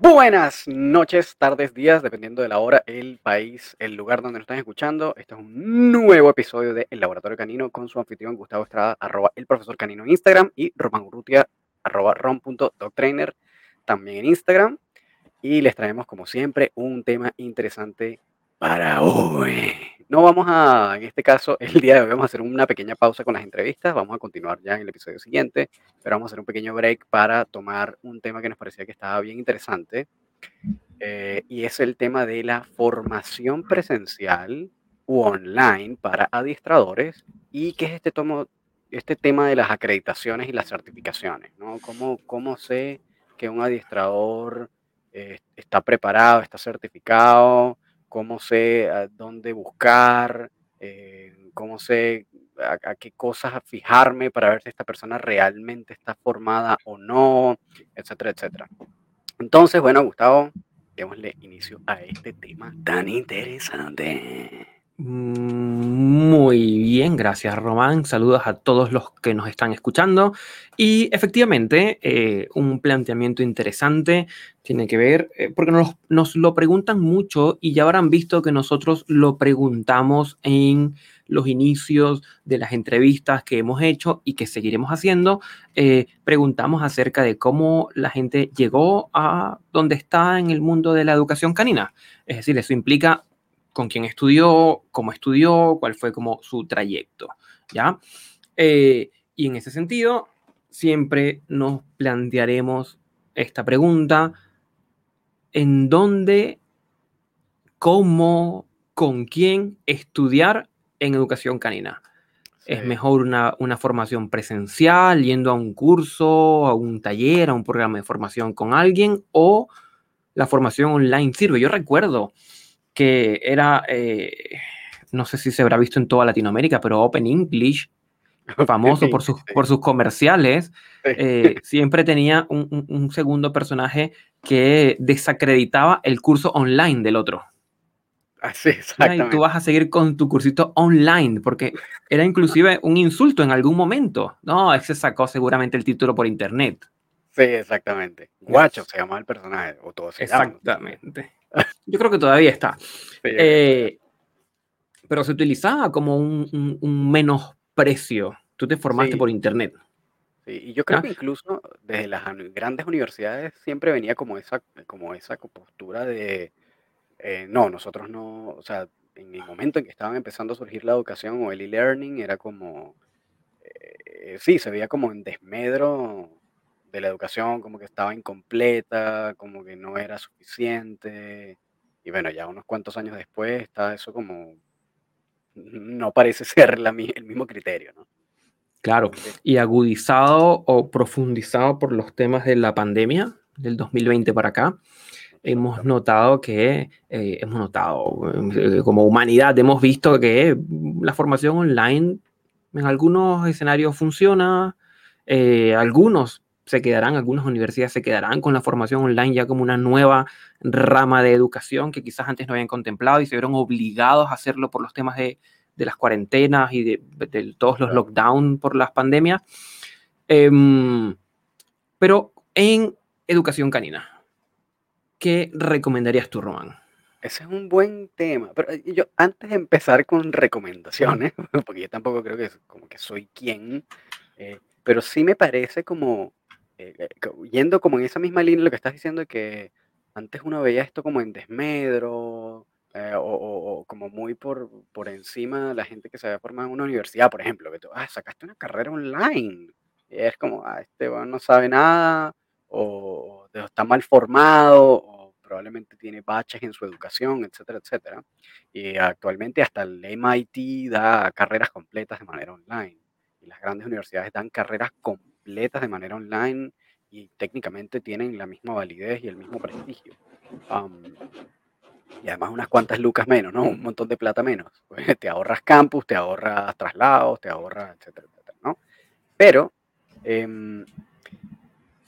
Buenas noches, tardes, días, dependiendo de la hora, el país, el lugar donde nos están escuchando. Este es un nuevo episodio de El Laboratorio Canino con su anfitrión Gustavo Estrada, arroba el profesor canino en Instagram y Román Urrutia, arroba rom.dogtrainer también en Instagram. Y les traemos, como siempre, un tema interesante para hoy. No vamos a, en este caso, el día de hoy vamos a hacer una pequeña pausa con las entrevistas, vamos a continuar ya en el episodio siguiente, pero vamos a hacer un pequeño break para tomar un tema que nos parecía que estaba bien interesante, eh, y es el tema de la formación presencial u online para adiestradores, y qué es este, tomo, este tema de las acreditaciones y las certificaciones, ¿no? ¿Cómo, cómo sé que un adiestrador eh, está preparado, está certificado? Cómo sé a dónde buscar, eh, cómo sé a, qué cosas fijarme para ver si esta persona realmente está formada o no, etcétera, etcétera. Entonces, bueno, Gustavo, démosle inicio a este tema tan interesante. Muy bien, gracias Román. Saludos a todos los que nos están escuchando. Y efectivamente, eh, un planteamiento interesante tiene que ver, eh, porque nos, nos, lo preguntan mucho y ya habrán visto que nosotros lo preguntamos en los inicios de las entrevistas que hemos hecho y que seguiremos haciendo. Eh, preguntamos acerca de cómo la gente llegó a donde está en el mundo de la educación canina. Es decir, eso implica con quién estudió, cómo estudió, cuál fue como su trayecto, ¿ya? Eh, y en ese sentido, siempre nos plantearemos esta pregunta, ¿en dónde, cómo, con quién estudiar en educación canina? ¿Es mejor una, una, formación presencial, yendo a un curso, a un taller, a un programa de formación con alguien, o la formación online sirve? Yo recuerdo que era, eh, no sé si se habrá visto en toda Latinoamérica, pero Open English, famoso por sus, por sus comerciales, eh, siempre tenía un, segundo personaje que desacreditaba el curso online del otro. Así, exactamente. Y tú vas a seguir con tu cursito online, porque era inclusive un insulto en algún momento. No, ese sacó seguramente el título por internet. Sí, exactamente. Guacho se llamaba el personaje, o todo se Exactamente. Yo creo que todavía está. Eh, pero se utilizaba como un, un, menosprecio. Tú te formaste por internet. Sí, y yo creo que incluso desde las grandes universidades siempre venía como esa, como esa postura de, eh, no, nosotros no, o sea, en el momento en que estaban empezando a surgir la educación o el e-learning, era como, eh, sí, se veía como en desmedro de la educación, como que estaba incompleta, como que no era suficiente. Y bueno, ya unos cuantos años después está eso como, no parece ser la, el mismo criterio, ¿no? Claro, y agudizado o profundizado por los temas de la pandemia del 2020 para acá, hemos notado que, eh, hemos notado, eh, como humanidad, hemos visto que la formación online en algunos escenarios funciona, eh, algunos se quedarán, algunas universidades se quedarán con la formación online ya como una nueva rama de educación que quizás antes no habían contemplado y se vieron obligados a hacerlo por los temas de, de las cuarentenas y de, todos los lockdowns por las pandemias. Em, pero en educación canina, ¿qué recomendarías tú, Román? Ese es un buen tema, pero eh, yo antes de empezar con recomendaciones, porque yo tampoco creo que como que soy quien, eh, pero sí me parece como eh, eh, yendo como en esa misma línea lo que estás diciendo que antes uno veía esto como en desmedro eh, o, como muy por, por encima de la gente que se había formado en una universidad, por ejemplo, que tú, ah, sacaste una carrera online. Y es como, ah, este no sabe nada o, está mal formado o probablemente tiene baches en su educación, etcétera, etcétera. Y actualmente hasta el MIT da carreras completas de manera online. Y las grandes universidades dan carreras completas de manera online y técnicamente tienen la misma validez y el mismo prestigio. y además unas cuantas lucas menos, ¿no? Un montón de plata menos. Pues te ahorras campus, te ahorras traslados, te ahorras, etcétera, etcétera, ¿no? Pero em,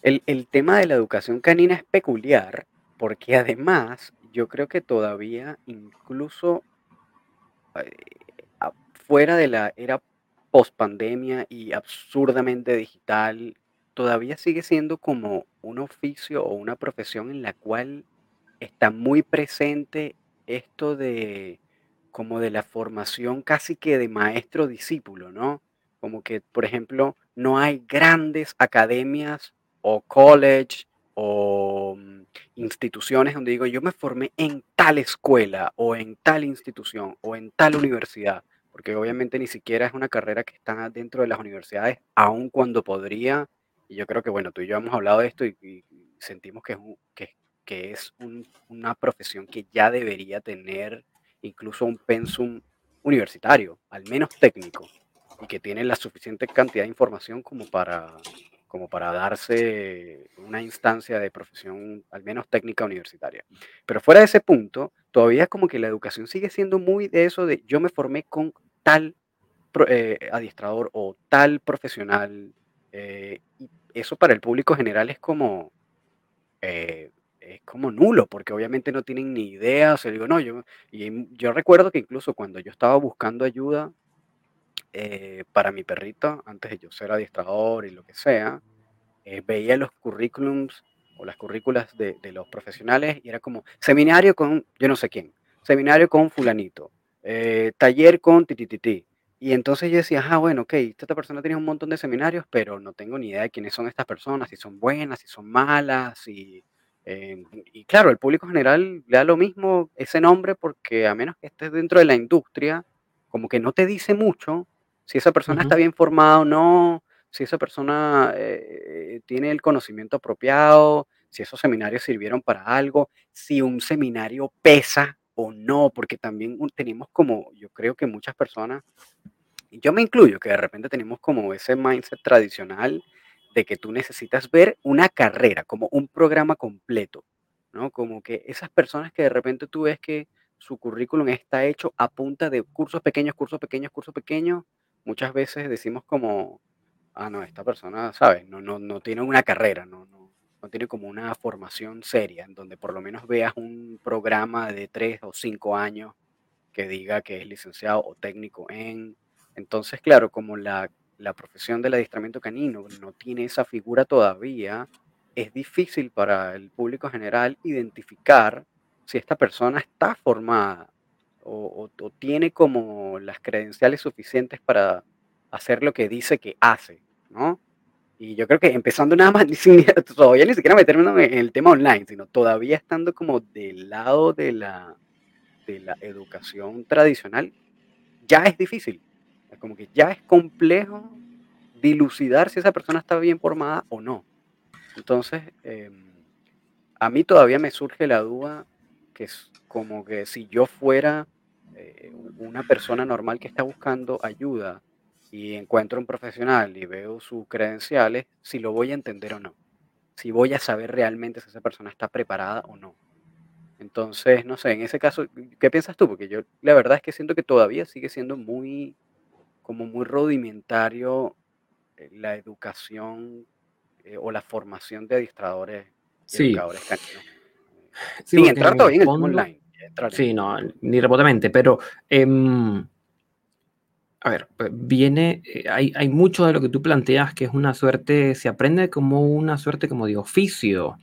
el, el tema de la educación canina es peculiar porque además yo creo que todavía incluso eh, fuera de la era post pandemia y absurdamente digital todavía sigue siendo como un oficio o una profesión en la cual está muy presente esto de como de la formación casi que de maestro-discípulo, ¿no? Como que, por ejemplo, no hay grandes academias o college o mm, instituciones donde digo, yo me formé en tal escuela o en tal institución o en tal universidad, porque obviamente ni siquiera es una carrera que está dentro de las universidades, aun cuando podría, y yo creo que, bueno, tú y yo hemos hablado de esto y, sentimos que es, un- que, es un- una profesión que ya debería tener incluso un pensum universitario, al menos técnico, y que tiene la suficiente cantidad de información como para, como para darse una instancia de profesión, al menos técnica universitaria. Pero fuera de ese punto, todavía como que la educación sigue siendo muy de eso de yo me formé con tal eh, adiestrador o tal profesional, eh, y eso para el público general es como eh, es como nulo, porque obviamente no tienen ni idea, o sea, digo, no, yo, y yo recuerdo que incluso cuando yo estaba buscando ayuda eh, para mi perrito, antes de yo ser adiestrador y lo que sea, eh, veía los currículums o las currículas de, de los profesionales y era como seminario con yo no sé quién, seminario con fulanito, eh, taller con titititi. Y entonces yo decía, ah, bueno, ok, esta persona tiene un montón de seminarios, pero no tengo ni idea de quiénes son estas personas, si son buenas, si son malas, eh, y claro, el público general le da lo mismo ese nombre porque a menos que estés dentro de la industria, como que no te dice mucho si esa persona está bien formada o no, si esa persona eh, tiene el conocimiento apropiado, si esos seminarios sirvieron para algo, si un seminario pesa o no, porque también tenemos como, yo creo que muchas personas, y yo me incluyo, que de repente tenemos como ese mindset tradicional de que tú necesitas ver una carrera, como un programa completo, ¿no? Como que esas personas que de repente tú ves que su currículum está hecho a punta de cursos pequeños, cursos pequeños, cursos pequeños, muchas veces decimos como Ah, no, esta persona, ¿sabes? No, no, no tiene una carrera, no, no, no tiene como una formación seria, en donde por lo menos veas un programa de tres o cinco años que diga que es licenciado o técnico en. Entonces, claro, como la, la profesión del adiestramiento canino no tiene esa figura todavía, es difícil para el público general identificar si esta persona está formada o, o- o tiene como las credenciales suficientes para hacer lo que dice que hace, ¿no? Y yo creo que empezando nada más, todavía ni siquiera meterme en el tema online, sino todavía estando como del lado de la, de la educación tradicional, ya es difícil. Es como que ya es complejo dilucidar si esa persona está bien formada o no. Entonces, em, a mí todavía me surge la duda que es como que si yo fuera eh, una persona normal que está buscando ayuda y encuentro un profesional y veo sus credenciales, si lo voy a entender o no, si voy a saber realmente si esa persona está preparada o no. Entonces, no sé, en ese caso, ¿qué piensas tú? Porque yo la verdad es que siento que todavía sigue siendo muy, como muy rudimentario eh, la educación eh, o la formación de adiestradores y Sí, educadores. Eh, sí, sin porque entrar en el fondo, online. sí, no, ni remotamente, pero em, a ver, viene, eh, hay, hay mucho de lo que tú planteas que es una suerte, se aprende como una suerte como de oficio,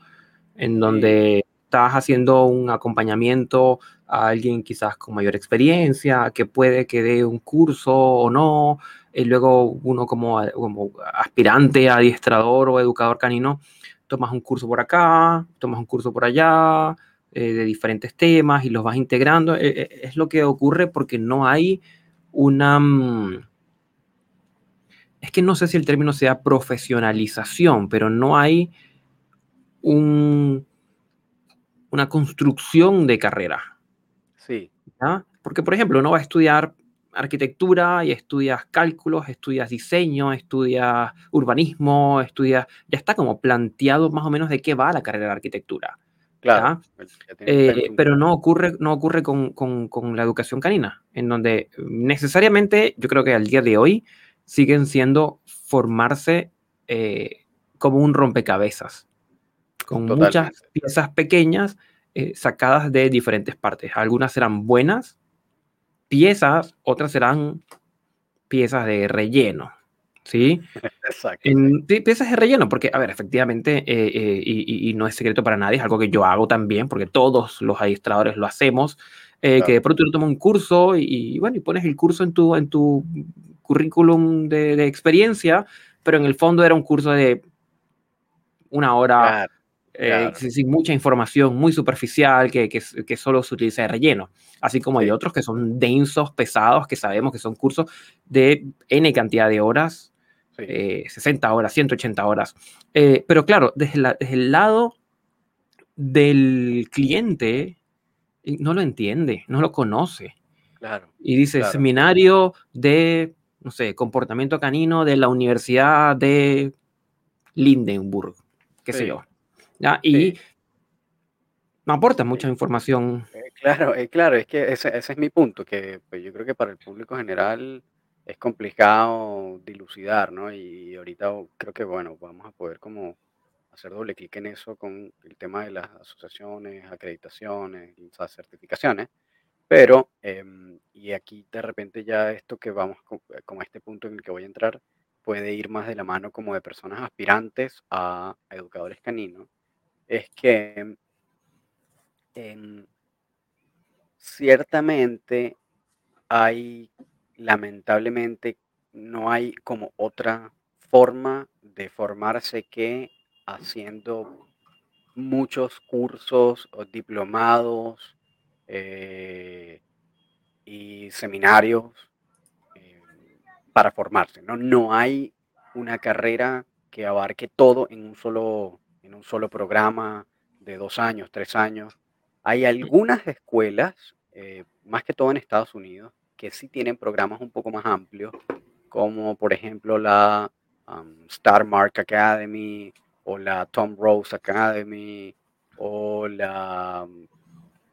en Sí, donde estás haciendo un acompañamiento a alguien quizás con mayor experiencia, que puede que dé un curso o no, y luego uno como, como aspirante, adiestrador o educador canino, tomas un curso por acá, tomas un curso por allá, eh, de diferentes temas y los vas integrando. Eh, eh, es lo que ocurre porque no hay una... mm, Es que no sé si el término sea profesionalización, pero no hay un, una construcción de carrera. sí, ¿ya? Porque, por ejemplo, uno va a estudiar arquitectura y estudias cálculos, estudias diseño, estudias urbanismo, estudias... Ya está como planteado más o menos de qué va la carrera de arquitectura. claro. Eh, pero no ocurre, no ocurre con, con, con la educación canina, en donde necesariamente yo creo que al día de hoy siguen siendo formarse eh, como un rompecabezas, con muchas piezas pequeñas eh, sacadas de diferentes partes. Algunas serán buenas piezas, otras serán piezas de relleno, ¿sí? Exacto. En piezas de relleno, porque, a ver, efectivamente, eh, eh, y, no es secreto para nadie, es algo que yo hago también, porque todos los administradores lo hacemos, eh, que de pronto tú tomas un curso y, y, bueno, y pones el curso en tu, en tu currículum de, de experiencia, pero en el fondo era un curso de una hora Claro, claro. sin, sin mucha información, muy superficial, que, que, que solo se utiliza de relleno. Así como hay otros que son densos, pesados, que sabemos que son cursos de N cantidad de horas, sí, eh, 60 horas, 180 horas. Eh, pero claro, desde, la- desde el lado del cliente, eh, no lo entiende, no lo conoce. claro. Y dice, Claro. seminario de, no sé, comportamiento canino de la Universidad de Lindenburg, qué sé Sí. yo. ¿Ya? Y Sí. no aporta mucha información. Eh, Claro, eh, claro, es que ese, ese es mi punto, que pues, yo creo que para el público general es complicado dilucidar, ¿no? Y ahorita creo que, bueno, vamos a poder como hacer doble clic en eso con el tema de las asociaciones, acreditaciones, las certificaciones, pero, em, y aquí de repente ya esto que vamos con, eh, con este punto en el que voy a entrar, puede ir más de la mano como de personas aspirantes a educadores caninos, es que ciertamente hay, lamentablemente, no hay como otra forma de formarse que haciendo muchos cursos o diplomados eh, y seminarios eh, para formarse, ¿no? No hay una carrera que abarque todo en un solo, en un solo programa de dos años, tres años. Hay algunas escuelas, eh, más que todo en Estados Unidos, que sí tienen programas un poco más amplios, como por ejemplo la um, Star Mark Academy o la Tom Rose Academy o la, um,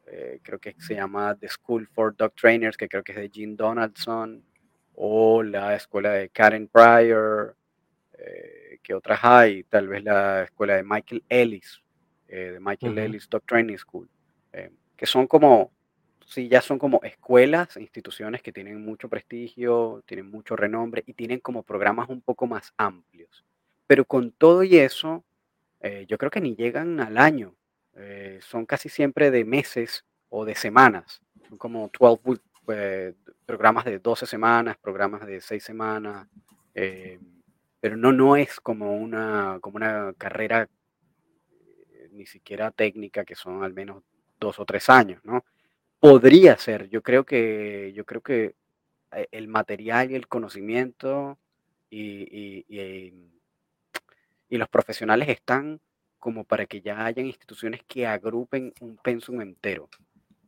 eh, creo que se llama The School for Dog Trainers, que creo que es de Gene Donaldson, o la escuela de Karen Pryor, que otras hay, tal vez la escuela de Michael Ellis, eh, de Michael Ujú. Ellis Dog Training School, eh, que son como, sí, ya son como escuelas, instituciones que tienen mucho prestigio, tienen mucho renombre y tienen como programas un poco más amplios. Pero con todo y eso, eh, yo creo que ni llegan al año, eh, son casi siempre de meses o de semanas, son como 12 week, eh, programas de 12 semanas, programas de 6 semanas, eh, pero no, no es como una, como una carrera eh, ni siquiera técnica, que son al menos dos o tres años, ¿no? Podría ser, yo creo que, yo creo que eh, el material y el conocimiento y, y- y, eh, y los profesionales están como para que ya hayan instituciones que agrupen un pensum entero,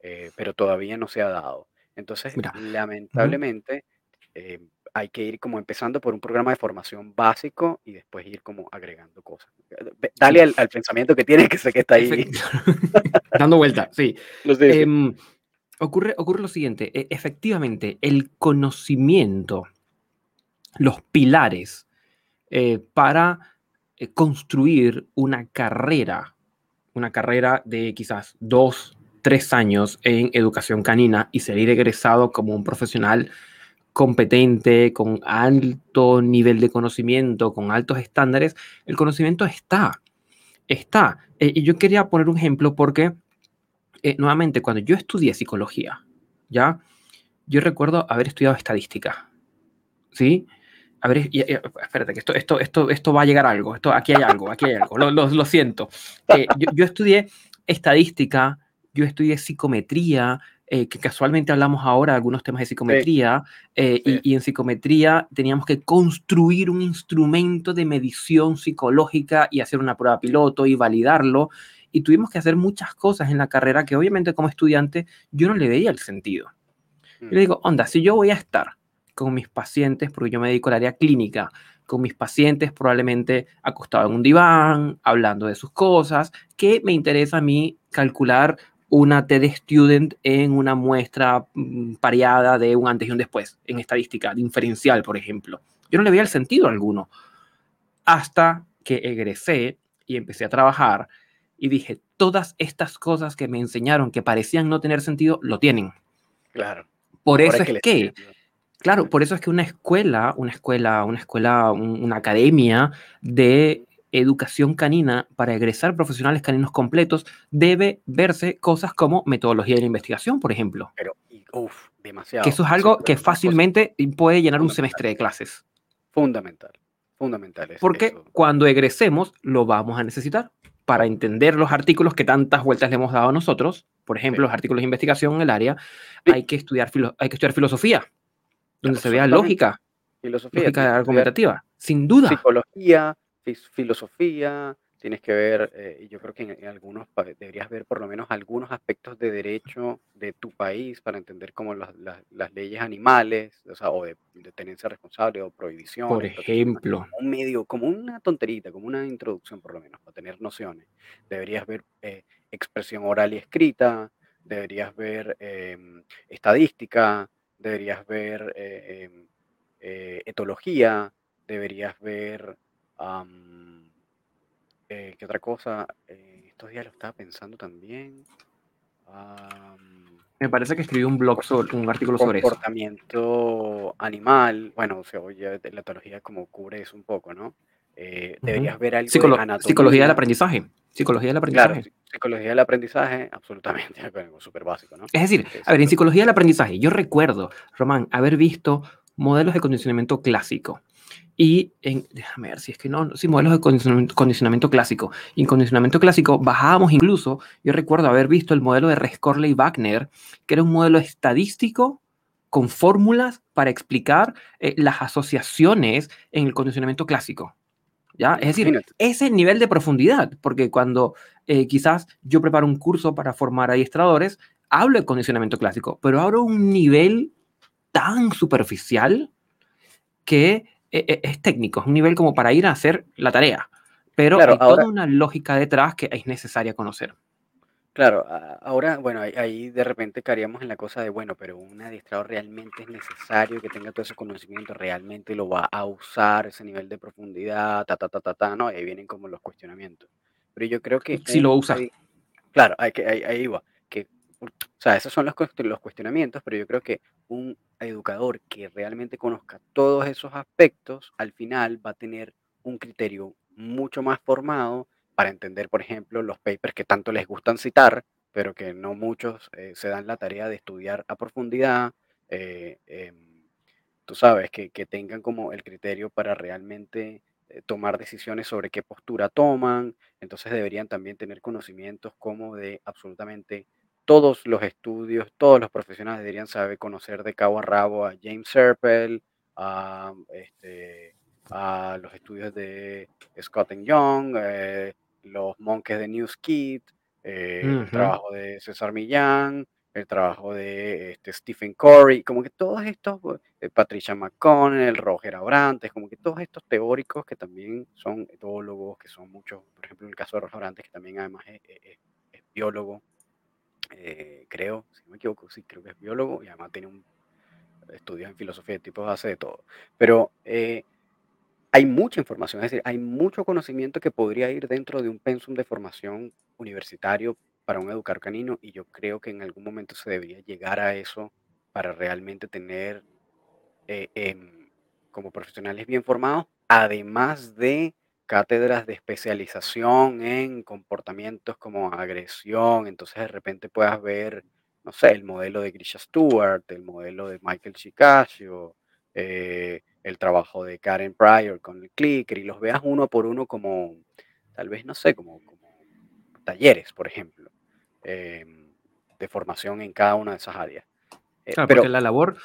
eh, pero todavía no se ha dado. Entonces, Mira, lamentablemente, eh, hay que ir como empezando por un programa de formación básico y después ir como agregando cosas. Dale al, al pensamiento que tienes, que sé que está ahí. Dando vuelta, sí. Em, ocurre, ocurre lo siguiente, e- efectivamente, el conocimiento, los pilares eh, para eh, construir una carrera, una carrera de quizás dos, tres años en educación canina y salir egresado como un profesional competente, con alto nivel de conocimiento, con altos estándares, el conocimiento está, está. Eh, y yo quería poner un ejemplo porque, eh, nuevamente, cuando yo estudié psicología, ¿ya? Yo recuerdo haber estudiado estadística, ¿sí? A ver, y- y- espérate, que esto, esto, esto, esto va a llegar a algo, esto, aquí hay algo, aquí hay algo, lo, lo- lo siento. Eh, yo, yo estudié estadística, yo estudié psicometría, eh, que casualmente hablamos ahora de algunos temas de psicometría, eh, Sí. y, y en psicometría teníamos que construir un instrumento de medición psicológica y hacer una prueba piloto y validarlo, y tuvimos que hacer muchas cosas en la carrera que obviamente como estudiante yo no le veía el sentido. Yo le digo, onda, si yo voy a estar con mis pacientes, porque yo me dedico al área clínica, con mis pacientes probablemente acostado en un diván, hablando de sus cosas, que me interesa a mí calcular una TD student en una muestra mm, pareada de un antes y un después, en estadística diferencial, por ejemplo. Yo no le veía el sentido alguno. Hasta que egresé y empecé a trabajar y dije, todas estas cosas que me enseñaron que parecían no tener sentido, lo tienen. Claro. Por eso es que. Claro, por eso es que una escuela, una escuela, una escuela, un- una academia de educación canina para egresar profesionales caninos completos debe verse cosas como metodología de la investigación, por ejemplo. Pero, y, uf, Que demasiado. eso es algo que fácilmente puede llenar un semestre de clases. Fundamental. Fundamental. es Porque eso. cuando egresemos lo vamos a necesitar para entender los artículos que tantas vueltas le hemos dado a nosotros. Por ejemplo, Sí. los artículos de investigación en el área. Sí. Hay que estudiar, filo- hay que estudiar filosofía, donde se vea lógica, Filosofía. lógica argumentativa. Sin duda. psicología, filosofía, tienes que ver, eh, y yo creo que en, en algunos deberías ver por lo menos algunos aspectos de derecho de tu país para entender como las, las- las leyes animales, o sea, o de, de tenencia responsable o prohibiciones, Por ejemplo. como un medio, como una tonterita, como una introducción por lo menos, para tener nociones. Deberías ver eh, expresión oral y escrita, deberías ver em, estadística, deberías ver eh, em, eh, etología, deberías ver, am, eh, ¿qué otra cosa? Eh, estos días lo estaba pensando también. am, Me parece que escribió un blog sobre un artículo sobre eso. comportamiento animal, bueno, o sea, oye, la etología como cubre eso un poco, ¿no? Eh, deberías ver algo Psicolo- de anatomía. psicología del aprendizaje. Psicología del Claro, aprendizaje. psi- psicología del aprendizaje, absolutamente, algo súper básico, ¿no? Es decir, a ver, en psico- psicología del aprendizaje, yo recuerdo, Román, haber visto modelos de condicionamiento clásico. Y en, déjame ver si es que no, sí, modelos de condicionamiento, condicionamiento clásico. Y en condicionamiento clásico bajábamos incluso, yo recuerdo haber visto el modelo de Rescorley Wagner, que era un modelo estadístico con fórmulas para explicar eh, las asociaciones en el condicionamiento clásico. ¿Ya? Es decir, Imagínate. ese nivel de profundidad, porque cuando eh, quizás yo preparo un curso para formar adiestradores, hablo de condicionamiento clásico, pero hablo un nivel tan superficial que eh, eh, es técnico, es un nivel como para ir a hacer la tarea, pero Claro, hay ahora- toda una lógica detrás que es necesaria conocer. Claro, ahora, bueno, ahí, ahí de repente caeríamos en la cosa de, bueno, pero un adiestrador realmente es necesario que tenga todo ese conocimiento, realmente lo va a usar, ese nivel de profundidad, ta, ta, ta, ta, ta, ¿no? Y ahí vienen como los cuestionamientos. Pero yo creo que Si lo usa. adi- Claro, hay que, ahí, ahí va. O sea, esos son los, los cuestionamientos, pero yo creo que un educador que realmente conozca todos esos aspectos, al final va a tener un criterio mucho más formado para entender, por ejemplo, los papers que tanto les gustan citar, pero que no muchos eh, se dan la tarea de estudiar a profundidad. eh, em, tú sabes, que, que tengan como el criterio para realmente eh, tomar decisiones sobre qué postura toman. Entonces deberían también tener conocimientos como de absolutamente todos los estudios, todos los profesionales deberían saber conocer de cabo a rabo a James Serpel, a, este, a los estudios de Scott Young, eh, los monjes de New Skid, eh, el trabajo de César Millán, el trabajo de este, Stephen Corey, como que todos estos, eh, Patricia McConnell, Roger Abrantes, como que todos estos teóricos que también son etólogos, que son muchos, por ejemplo, en el caso de Roger Abrantes, que también además es, es- es biólogo, eh, creo, si no me equivoco, sí, creo que es biólogo y además tiene un estudios en filosofía de tipos, hace de todo. Pero eh, hay mucha información, es decir, hay mucho conocimiento que podría ir dentro de un pensum de formación universitario para un educador canino y yo creo que en algún momento se debería llegar a eso para realmente tener eh, em, como profesionales bien formados, además de cátedras de especialización en comportamientos como agresión, entonces de repente puedas ver, no sé, el modelo de Grisha Stewart, el modelo de Michael Chicasio, eh, el trabajo de Karen Pryor con el clicker y los veas uno por uno como, tal vez, no sé, como, como talleres, por ejemplo, em, de formación en cada una de esas áreas. Eh, Claro, pero porque la labor,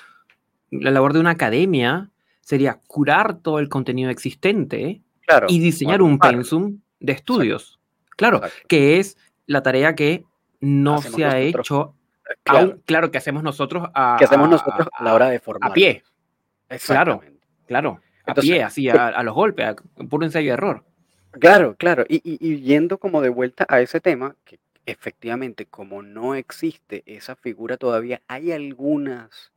la labor de una academia sería curar todo el contenido existente claro, y diseñar un pensum de estudios. Claro, Exacto. que es la tarea que no Hacemos se ha nosotros, hecho eh, claro, aún, claro, que hacemos nosotros a, que hacemos a- nosotros a la hora de a formarlos. pie, claro, claro, a Entonces, pie, así, sí, a, a los golpes, a puro ensayo y error. claro, claro. Y, y- y yendo como de vuelta a ese tema, que efectivamente como no existe esa figura todavía, hay algunas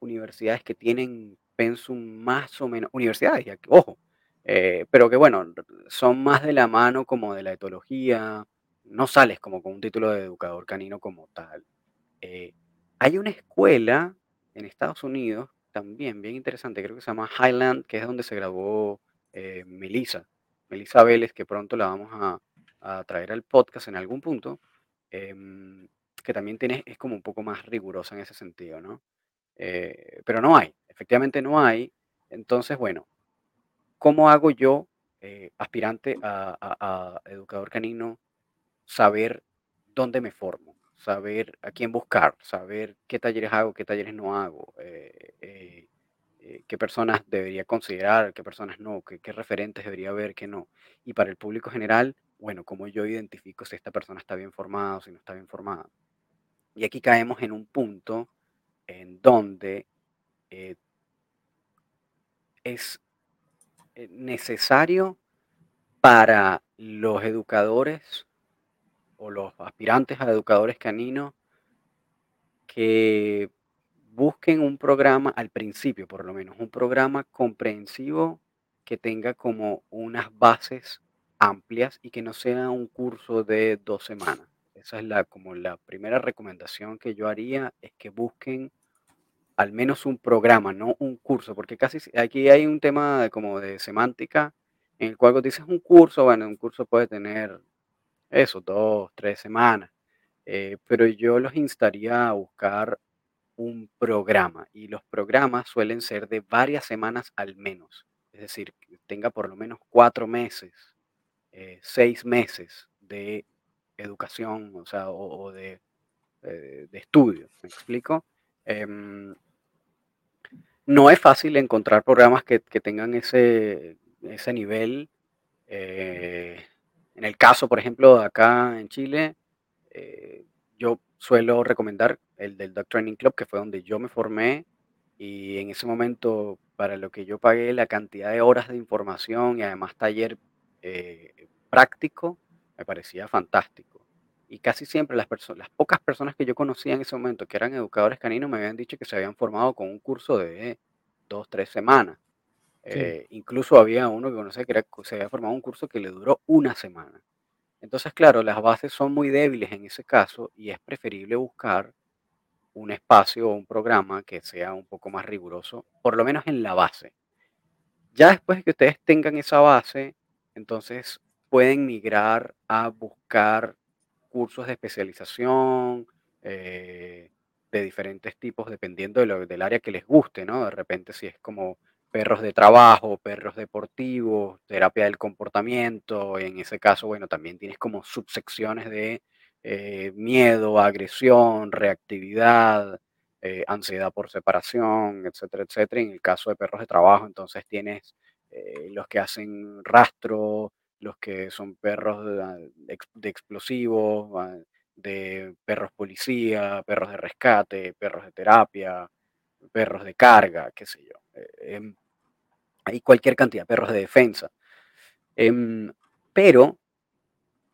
universidades que tienen pensum más o menos, universidades, ya que- ojo, eh, pero que bueno, son más de la mano como de la etología, no sales como con un título de educador canino como tal. Eh, hay una escuela en Estados Unidos también, bien interesante, creo que se llama Highland, que es donde se graduó eh, Melissa, Melissa Vélez, que pronto la vamos a, a traer al podcast en algún punto, em, que también tiene, es como un poco más rigurosa en ese sentido, ¿no? Eh, pero no hay, efectivamente no hay. Entonces, bueno, ¿cómo hago yo, eh, aspirante a, educador canino, saber dónde me formo, saber a quién buscar, saber qué talleres hago, qué talleres no hago, eh, eh, eh, qué personas debería considerar, qué personas no, qué, referentes debería haber, qué no. Y para el público general, bueno, cómo yo identifico si esta persona está bien formada o si no está bien formada. Y aquí caemos en un punto en donde eh, es necesario para los educadores o los aspirantes a educadores caninos que busquen un programa, al principio por lo menos, un programa comprensivo que tenga como unas bases amplias y que no sea un curso de dos semanas. Esa es la, como la primera recomendación que yo haría, es que busquen al menos un programa, no un curso, porque casi si- aquí hay un tema de como de semántica en el cual dices un curso, bueno, un curso puede tener eso, dos, tres semanas, eh, pero yo los instaría a buscar un programa y los programas suelen ser de varias semanas al menos, es decir, que tenga por lo menos cuatro meses, eh, seis meses de educación, o sea, o, o de, eh, de estudio, ¿me explico? Em, no es fácil encontrar programas que, que tengan ese, ese nivel. eh, en el caso, por ejemplo, acá en Chile, eh, yo suelo recomendar el del Duck Training Club, que fue donde yo me formé y en ese momento, para lo que yo pagué, la cantidad de horas de información y además taller eh, práctico, me parecía fantástico. Y casi siempre las personas, las pocas personas que yo conocía en ese momento que eran educadores caninos me habían dicho que se habían formado con un curso de dos, tres semanas. Sí, Eh, incluso había uno que conocía que era- se había formado un curso que le duró una semana. Entonces, claro, las bases son muy débiles en ese caso y es preferible buscar un espacio o un programa que sea un poco más riguroso, por lo menos en la base. Ya después de que ustedes tengan esa base, entonces pueden migrar a buscar cursos de especialización eh, de diferentes tipos, dependiendo de lo- del área que les guste, ¿no? De repente si es como perros de trabajo, perros deportivos, terapia del comportamiento, en ese caso, bueno, también tienes como subsecciones de eh, miedo, agresión, reactividad, eh, ansiedad por separación, etcétera, etcétera. En el caso de perros de trabajo, entonces tienes los que hacen rastro, los que son perros de, ah, de explosivos, ah, de perros policía, perros de rescate, perros de terapia, perros de carga, qué sé yo. eh, em, hay cualquier cantidad, perros de defensa. Em, pero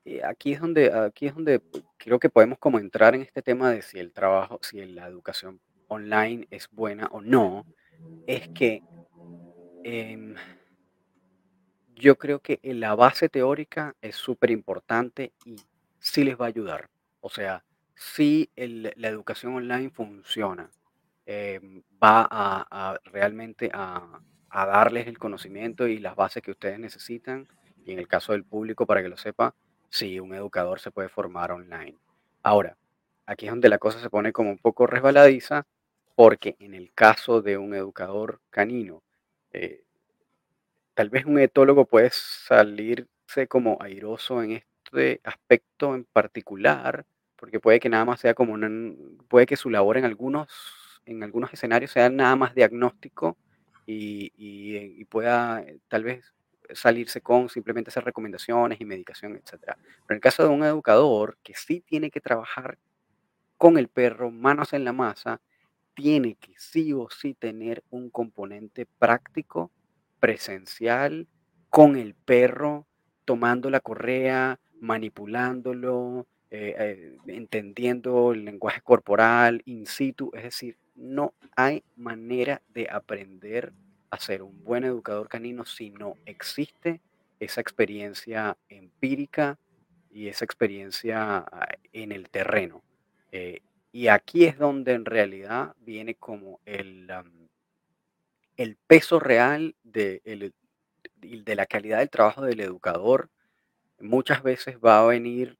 eh, aquí es donde, aquí es donde creo que podemos como entrar en este tema de si el trabajo, si la educación online es buena o no, es que em, yo creo que en la base teórica es súper importante y sí les va a ayudar. O sea, si la educación online funciona, em, va a, realmente a, a darles el conocimiento y las bases que ustedes necesitan. Y en el caso del público, para que lo sepa, sí, un educador se puede formar online. Ahora, aquí es donde la cosa se pone como un poco resbaladiza, porque en el caso de un educador canino, eh, tal vez un etólogo puede salirse como airoso en este aspecto en particular, porque puede que nada más sea como una, puede que su labor en algunos, en algunos escenarios sea nada más diagnóstico y, y, eh, pueda eh, tal vez salirse con simplemente hacer recomendaciones y medicación, etcétera. Pero en el caso de un educador que sí tiene que trabajar con el perro, manos en la masa, tiene que sí o sí tener un componente práctico, presencial, con el perro, tomando la correa, manipulándolo, eh, eh, entendiendo el lenguaje corporal, in situ. Es decir, no hay manera de aprender a ser un buen educador canino si no existe esa experiencia empírica y esa experiencia ah, en el terreno. Eh, y aquí es donde en realidad viene como el, el peso real de, el- de la calidad del trabajo del educador muchas veces va a venir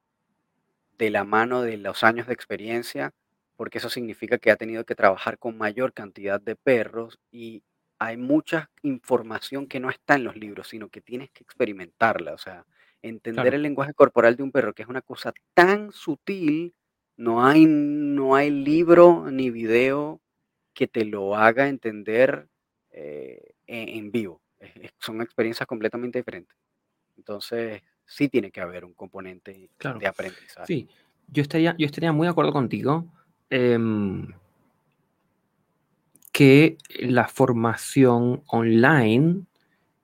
de la mano de los años de experiencia, porque eso significa que ha tenido que trabajar con mayor cantidad de perros y hay mucha información que no está en los libros, sino que tienes que experimentarla. O sea, entender Claro, el lenguaje corporal de un perro, que es una cosa tan sutil, no hay, no hay libro ni video que te lo haga entender eh, en, en vivo. Es- son experiencias completamente diferentes. Entonces, sí tiene que haber un componente claro. de aprendizaje. Sí, yo estaría, yo estaría muy de acuerdo contigo em, que la formación online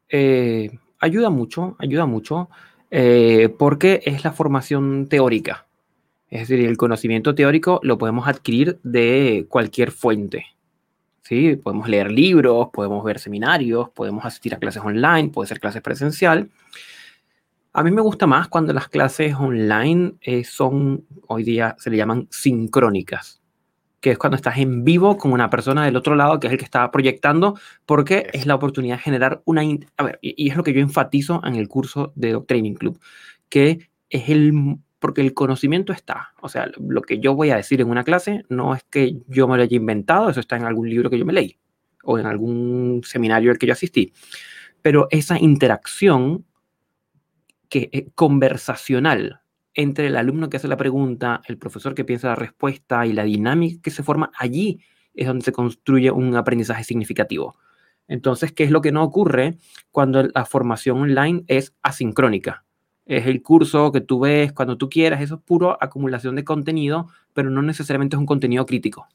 eh, ayuda mucho, ayuda mucho, eh, porque es la formación teórica. Es decir, el conocimiento teórico lo podemos adquirir de cualquier fuente. ¿Sí? Podemos leer libros, podemos ver seminarios, podemos asistir a clases online, puede ser clases presencial. A mí me gusta más cuando las clases online eh, son, hoy día se le llaman sincrónicas, que es cuando estás en vivo con una persona del otro lado, que es el que está proyectando, porque es la oportunidad de generar una... A ver, y, y es lo que yo enfatizo en el curso de Dog Training Club, que es el... Porque el conocimiento está. O sea, lo que yo voy a decir en una clase no es que yo me lo haya inventado, eso está en algún libro que yo me leí o en algún seminario al que yo asistí. Pero esa interacción que eh, conversacional entre el alumno que hace la pregunta, el profesor que piensa la respuesta y la dinámica que se forma allí es donde se construye un aprendizaje significativo. Entonces, ¿qué es lo que no ocurre cuando la formación online es asincrónica? Es el curso que tú ves cuando tú quieras, eso es puro acumulación de contenido, pero no necesariamente es un contenido crítico.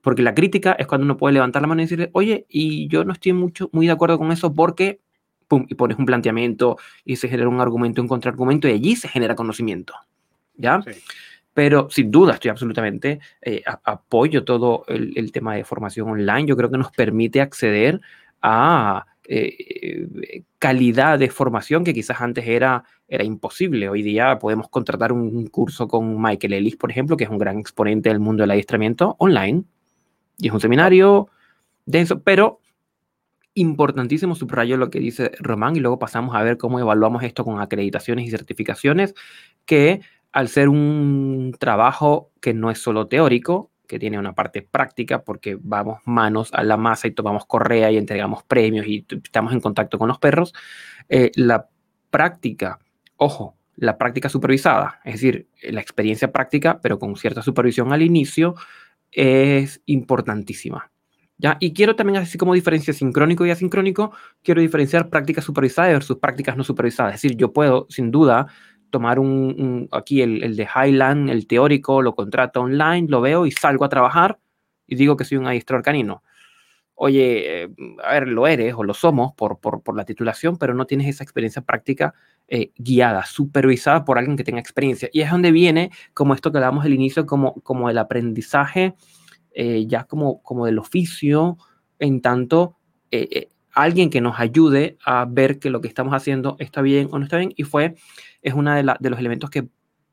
Porque la crítica es cuando uno puede levantar la mano y decirle, oye, y yo no estoy mucho, muy de acuerdo con eso porque, pum, y pones un planteamiento y se genera un argumento, un contraargumento y allí se genera conocimiento. ¿Ya? Sí. Pero sin duda, estoy absolutamente eh, a- apoyo todo el, el tema de formación online. Yo creo que nos permite acceder a eh, eh, calidad de formación que quizás antes era, era imposible. Hoy día podemos contratar un, un curso con Michael Ellis, por ejemplo, que es un gran exponente del mundo del adiestramiento online. Y es un seminario denso, pero importantísimo, subrayo lo que dice Román y luego pasamos a ver cómo evaluamos esto con acreditaciones y certificaciones, que al ser un trabajo que no es solo teórico, que tiene una parte práctica porque vamos manos a la masa y tomamos correa y entregamos premios y estamos en contacto con los perros, eh, la práctica, ojo, la práctica supervisada, es decir, la experiencia práctica, pero con cierta supervisión al inicio, es importantísima. ¿Ya? Y quiero también, así como diferencia sincrónico y asincrónico, quiero diferenciar prácticas supervisadas versus prácticas no supervisadas. Es decir, yo puedo, sin duda, tomar un, un- aquí el, el de Highland, el teórico, lo contrato online, lo veo y salgo a trabajar y digo que soy un adiestrador canino. Oye, eh, a ver, lo eres o lo somos por, por, por la titulación, pero no tienes esa experiencia práctica eh, guiada, supervisada por alguien que tenga experiencia. Y es donde viene como esto que hablábamos al inicio, como, como el aprendizaje eh, ya como, como del oficio, en tanto eh, eh, alguien que nos ayude a ver que lo que estamos haciendo está bien o no está bien. Y fue, es uno de, los elementos que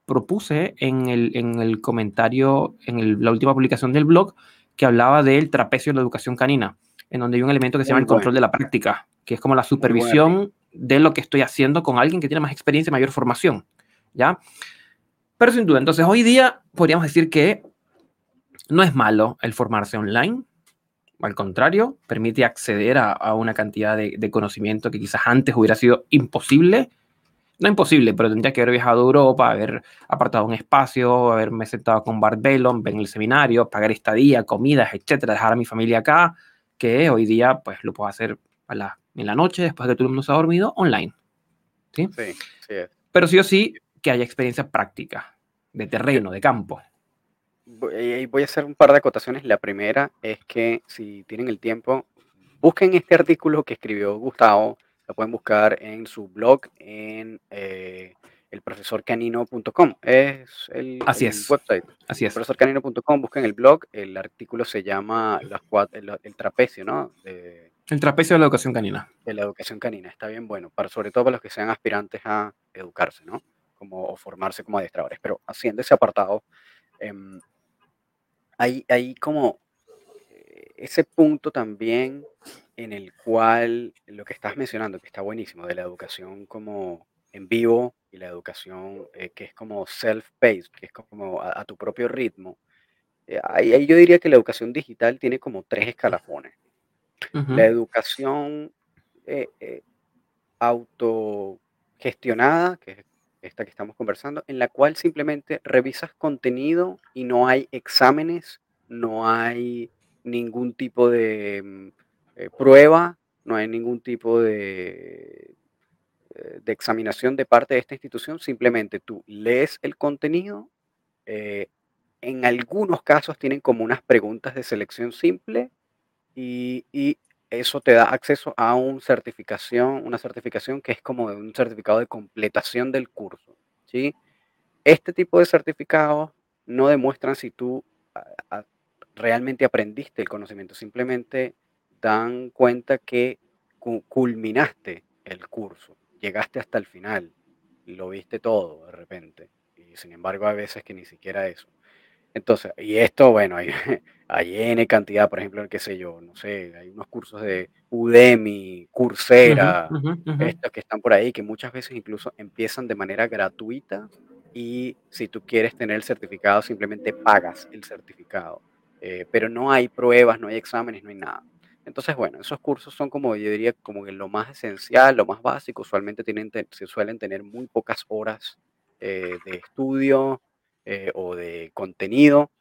propuse en el, en el comentario, en el- la última publicación del blog, que hablaba del trapecio de la educación canina, en donde hay un elemento que se llama el control de la práctica, que es como la supervisión de lo que estoy haciendo con alguien que tiene más experiencia y mayor formación. ¿Ya? Pero sin duda, entonces hoy día podríamos decir que no es malo el formarse online, al contrario, permite acceder a, a una cantidad de, de conocimiento que quizás antes hubiera sido imposible. No imposible, pero tendría que haber viajado a Europa, haber apartado un espacio, haberme sentado con Bart Bellon, ver el seminario, pagar estadía, comidas, etcétera, dejar a mi familia acá, que hoy día pues lo puedo hacer a la, en la noche, después de que todo el mundo se ha dormido, online. ¿sí? Sí, sí. Pero sí o sí que haya experiencia práctica, de terreno, de campo. Voy y voy a hacer un par de acotaciones. La primera es que si tienen el tiempo, busquen este artículo que escribió Gustavo. Lo pueden buscar en su blog en eh, elprofesorcanino.com. Es el, Así el es. website. Así es. Profesorcanino.com, busquen el blog. El artículo se llama las cuat- el, el trapecio, ¿no? De, El trapecio de la educación canina. de la educación canina. Está bien bueno, para, sobre todo para los que sean aspirantes a educarse, ¿no? Como, o formarse como adiestradores. Pero haciendo ese apartado, em, hay, hay como... eh, ese punto también en el cual lo que estás mencionando, que está buenísimo, de la educación como en vivo y la educación eh, que es como self-paced, que es como a, a tu propio ritmo, eh, ahí, ahí yo diría que la educación digital tiene como tres escalafones. La educación eh, autogestionada, que es esta que estamos conversando, en la cual simplemente revisas contenido y no hay exámenes, no hay ningún tipo de mm, eh, prueba, no hay ningún tipo de, eh, de examinación de parte de esta institución, simplemente tú lees el contenido, eh, en algunos casos tienen como unas preguntas de selección simple y y eso te da acceso a certificación una certificación que es como un certificado de completación del curso. Este tipo de certificados no demuestran si tú, realmente aprendiste el conocimiento, simplemente dan cuenta que cu culminaste el curso, llegaste hasta el final, lo viste todo de repente, y sin embargo, hay veces que ni siquiera eso. Entonces, y esto, bueno, hay, hay N cantidad, por ejemplo, qué sé yo, no sé, hay unos cursos de Udemy, Coursera, estos que están por ahí, que muchas veces incluso empiezan de manera gratuita y si tú quieres tener el certificado, simplemente pagas el certificado. Eh, pero no hay pruebas, no hay exámenes, no hay nada. Entonces, bueno, esos cursos son como, yo diría, como lo más esencial, lo más básico. Usualmente tienen, se suelen tener muy pocas horas eh, de estudio eh, o de contenido.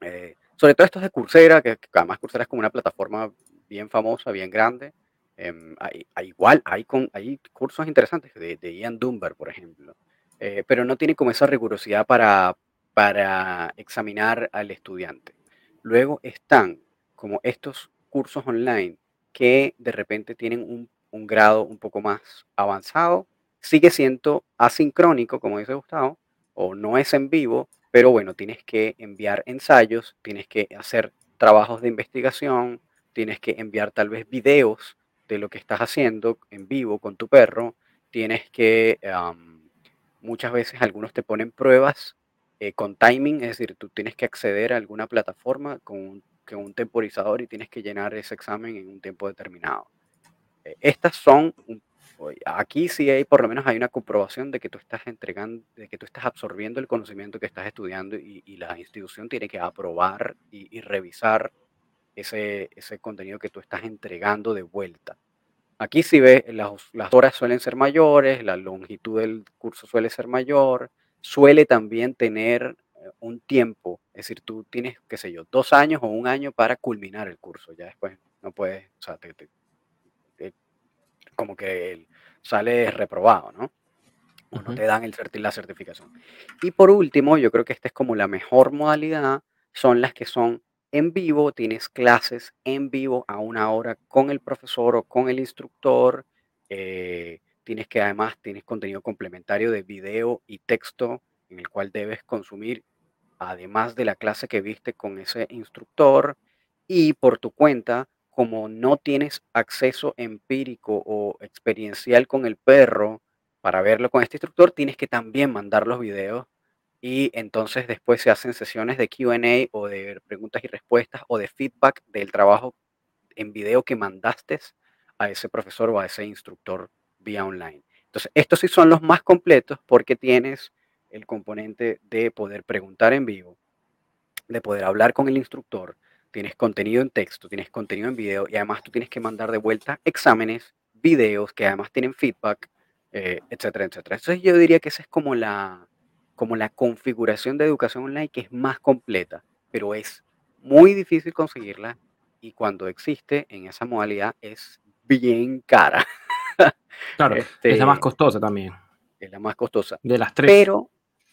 eh, sobre todo estos de Coursera, que, que además Coursera es como una plataforma bien famosa, bien grande. em, hay, hay igual, hay, con, hay cursos interesantes de, de Ian Dunbar, por ejemplo, eh, pero no tiene como esa rigurosidad para, para examinar al estudiante. Luego están como estos cursos online que de repente tienen un, un grado un poco más avanzado. Sigue siendo asincrónico, como dice Gustavo, o no es en vivo, pero bueno, tienes que enviar ensayos, tienes que hacer trabajos de investigación, tienes que enviar tal vez videos de lo que estás haciendo en vivo con tu perro, tienes que, muchas veces algunos te ponen pruebas eh, con timing, es decir, tú tienes que acceder a alguna plataforma con un, un temporizador y tienes que llenar ese examen en un tiempo determinado. Eh, estas son, un- aquí sí hay, por lo menos hay una comprobación de que tú estás entregando, de que tú estás absorbiendo el conocimiento que estás estudiando y, la institución tiene que aprobar y, revisar ese, contenido que tú estás entregando de vuelta. Aquí sí ves, las, horas suelen ser mayores, la longitud del curso suele ser mayor, suele también tener eh, un tiempo, es decir, tú tienes, qué sé yo, dos años o un año para culminar el curso, ya después no puedes, o sea, te- como que sales reprobado, ¿no? O no te dan el certi- la certificación. Y por último, yo creo que esta es como la mejor modalidad, son las que son en vivo, tienes clases en vivo a una hora con el profesor o con el instructor, eh, tienes que además tienes contenido complementario de video y texto en el cual debes consumir además de la clase que viste con ese instructor y por tu cuenta, como no tienes acceso empírico o experiencial con el perro para verlo con este instructor, tienes que también mandar los videos y entonces después se hacen sesiones de Q&A o de preguntas y respuestas o de feedback del trabajo en video que mandaste a ese profesor o a ese instructor vía online. Entonces, estos sí son los más completos porque tienes el componente de poder preguntar en vivo, de poder hablar con el instructor, tienes contenido en texto, tienes contenido en video y además tú tienes que mandar de vuelta exámenes, videos que además tienen feedback, eh, etcétera, etcétera. Entonces yo diría que esa es como la, como la configuración de educación online que es más completa, pero es muy difícil conseguirla y cuando existe en esa modalidad es bien cara. Claro, es la más Este, costosa también, es la más costosa. de las tres. Pero,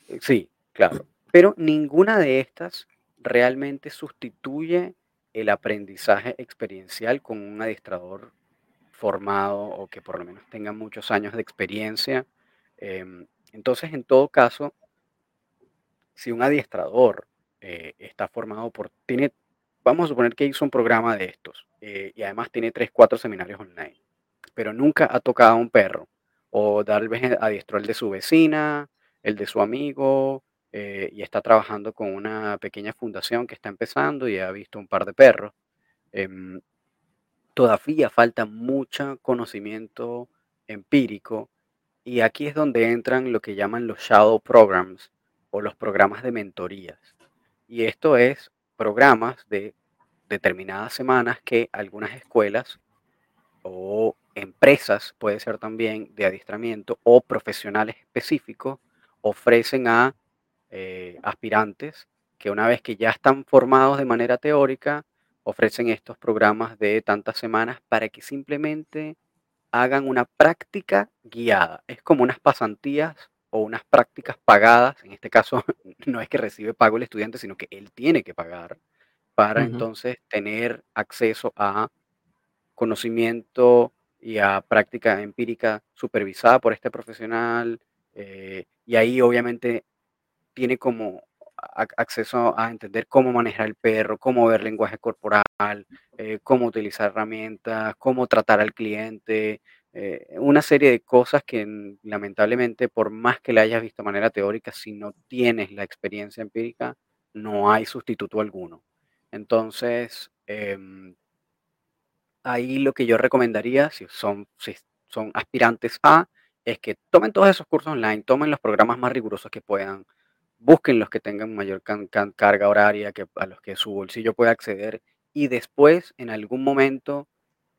eh, sí, claro, pero ninguna de estas realmente sustituye el aprendizaje experiencial con un adiestrador formado o que por lo menos tenga muchos años de experiencia. Em, entonces, en todo caso, si un adiestrador eh, está formado por, vamos a suponer que hizo un programa de estos eh, y además tiene tres, cuatro seminarios online pero nunca ha tocado a un perro. O tal vez adiestró el de su vecina, el de su amigo, eh, y está trabajando con una pequeña fundación que está empezando y ha visto un par de perros. em, todavía falta mucho conocimiento empírico y aquí es donde entran lo que llaman los shadow programs o los programas de mentorías. Y esto es programas de determinadas semanas que algunas escuelas o empresas, puede ser también de adiestramiento o profesionales específicos, ofrecen a eh, aspirantes que una vez que ya están formados de manera teórica, ofrecen estos programas de tantas semanas para que simplemente hagan una práctica guiada. Es como unas pasantías o unas prácticas pagadas. En este caso, no es que recibe pago el estudiante, sino que él tiene que pagar para entonces tener acceso a conocimiento y a práctica empírica supervisada por este profesional. Eh, y ahí obviamente tiene como acceso a entender cómo manejar el perro, cómo ver lenguaje corporal, eh, cómo utilizar herramientas, cómo tratar al cliente, eh, una serie de cosas que lamentablemente por más que la hayas visto de manera teórica, si no tienes la experiencia empírica, no hay sustituto alguno. Entonces, em, ahí lo que yo recomendaría, si son, si son aspirantes a, es que tomen todos esos cursos online, tomen los programas más rigurosos que puedan, busquen los que tengan mayor carga horaria, que, a los que su bolsillo pueda acceder, y después, en algún momento,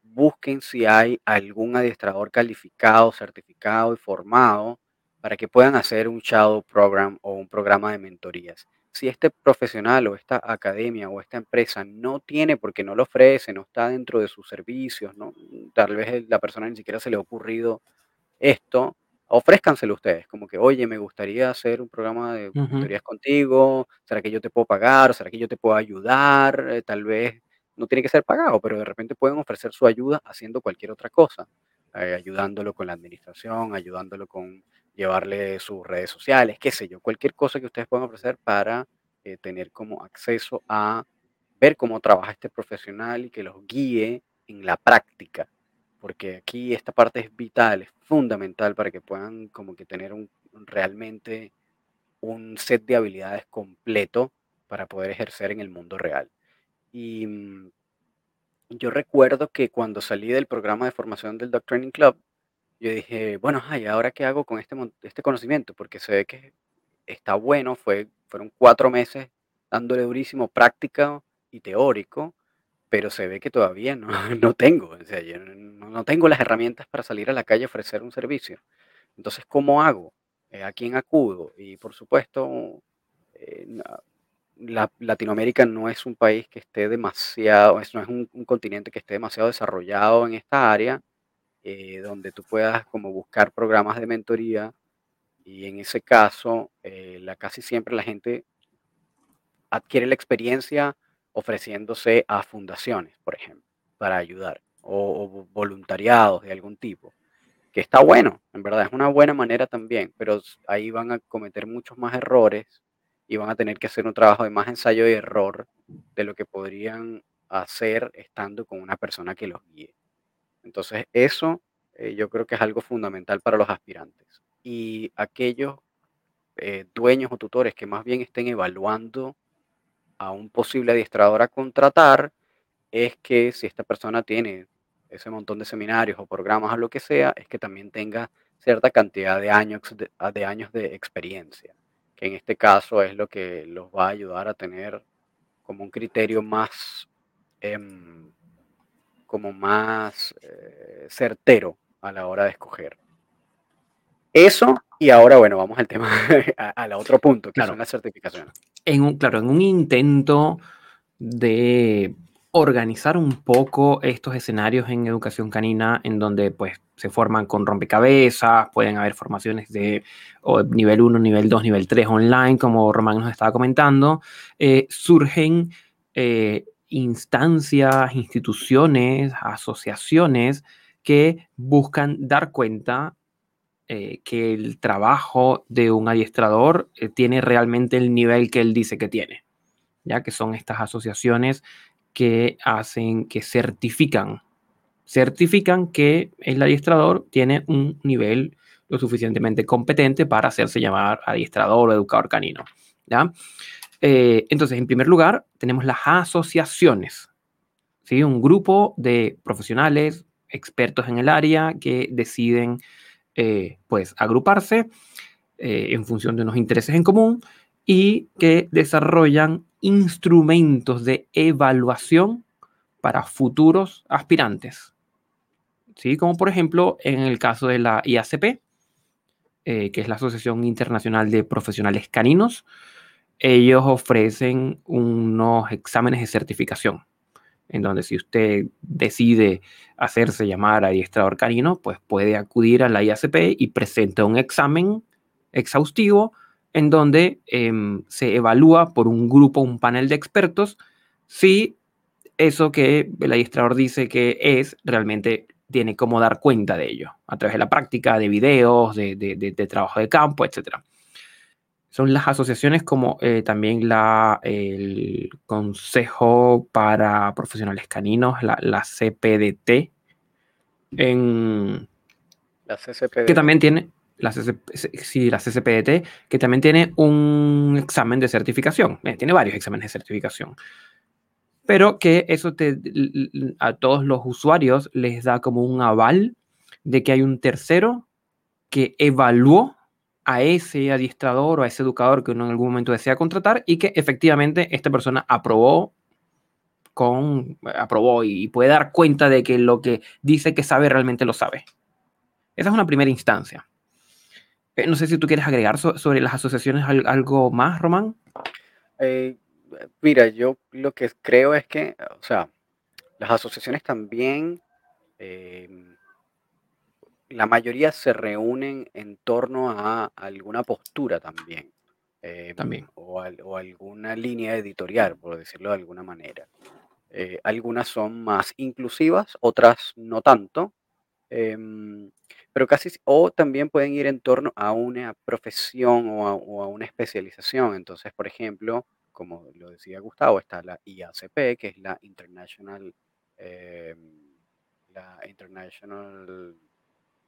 busquen si hay algún adiestrador calificado, certificado y formado para que puedan hacer un shadow program o un programa de mentorías si este profesional o esta academia o esta empresa no tiene porque no lo ofrece, no está dentro de sus servicios, ¿no? tal vez la persona ni siquiera se le ha ocurrido esto, ofrézcanselo ustedes, como que, oye, me gustaría hacer un programa de mentorías contigo, ¿será que yo te puedo pagar? ¿Será que yo te puedo ayudar? Eh, tal vez no tiene que ser pagado, pero de repente pueden ofrecer su ayuda haciendo cualquier otra cosa, eh, ayudándolo con la administración, ayudándolo con llevarle sus redes sociales, qué sé yo, cualquier cosa que ustedes puedan ofrecer para eh, tener como acceso a ver cómo trabaja este profesional y que los guíe en la práctica, porque aquí esta parte es vital, es fundamental para que puedan como que tener un, realmente un set de habilidades completo para poder ejercer en el mundo real. Y mm, yo recuerdo que cuando salí del programa de formación del Dog Training Club, yo dije, bueno, ay, ¿ahora qué hago con este, este conocimiento? Porque ve que está bueno, fue, fueron cuatro meses dándole durísimo práctica y teórico, pero se ve que todavía no, no tengo, o sea, yo no, tengo las herramientas para salir a la calle a ofrecer un servicio. Entonces, ¿cómo hago? Eh, ¿A quién acudo? Y por supuesto, eh, la, Latinoamérica no es un país que esté demasiado, no es un, continente que esté demasiado desarrollado en esta área eh, donde tú puedas como buscar programas de mentoría y en ese caso, eh, la, casi siempre la gente adquiere la experiencia ofreciéndose a fundaciones, por ejemplo, para ayudar, o, voluntariados de algún tipo, que está bueno, en verdad, es una buena manera también, pero ahí van a cometer muchos más errores y van a tener que hacer un trabajo de más ensayo y error de lo que podrían hacer estando con una persona que los guíe. Entonces, eso eh, yo creo que es algo fundamental para los aspirantes. Y aquellos eh, dueños o tutores que más bien estén evaluando a un posible adiestrador a contratar, es que si esta persona tiene ese montón de seminarios o programas o lo que sea, es que también tenga cierta cantidad de años de, de años de experiencia, que en este caso es lo que los va a ayudar a tener como un criterio más em, como más eh, certero a la hora de escoger. Eso, y ahora, bueno, vamos al tema, al otro punto, que claro. son las certificaciones. En un, claro, en un intento de organizar un poco estos escenarios en educación canina en donde pues se forman con rompecabezas, pueden haber formaciones de nivel 1, nivel 2, nivel 3 online, como Román nos estaba comentando, eh, surgen eh, instancias, instituciones, asociaciones que buscan dar cuenta eh, que el trabajo de un adiestrador eh, tiene realmente el nivel que él dice que tiene, ya que son estas asociaciones que hacen, que certifican, certifican que el adiestrador tiene un nivel lo suficientemente competente para hacerse llamar adiestrador o educador canino, ¿ya? Eh, entonces, en primer lugar, tenemos las asociaciones. ¿sí? Un grupo de profesionales, expertos en el área que deciden eh, pues agruparse eh, en función de unos intereses en común y que desarrollan instrumentos de evaluación para futuros aspirantes. ¿Sí? Como por ejemplo en el caso de la IACP, eh, que es la Asociación Internacional de Profesionales Caninos, ellos ofrecen unos exámenes de certificación, en donde si usted decide hacerse llamar adiestrador canino, pues puede acudir a la IACP y presenta un examen exhaustivo en donde em, se evalúa por un grupo, un panel de expertos, si eso que el adiestrador dice que es realmente tiene como dar cuenta de ello, a través de la práctica, de videos, de, trabajo de campo, etc. Son las asociaciones como eh, también la, el Consejo para Profesionales Caninos, la, la CPDT, en, la CCPDT. que también tiene, la, sí, la CCPDT, que también tiene un examen de certificación, eh, tiene varios exámenes de certificación pero que eso te, a todos los usuarios les da como un aval de que hay un tercero que evaluó a ese adiestrador o a ese educador que uno en algún momento desea contratar y que efectivamente esta persona aprobó con aprobó y puede dar cuenta de que lo que dice que sabe realmente lo sabe. Esa es una primera instancia. Eh, no sé si tú quieres agregar sobre las asociaciones algo más, Román. Eh, Mira, yo lo que creo es que, o sea, las asociaciones también, em, la mayoría se reúnen en torno a alguna postura también, em, También. o, alguna línea editorial, por decirlo de alguna manera. Eh, algunas son más inclusivas, otras no tanto, em, pero casi, o también pueden ir en torno a una profesión o a una especialización. Entonces, por ejemplo, como lo decía Gustavo, está la IACP, que es la International, em, la International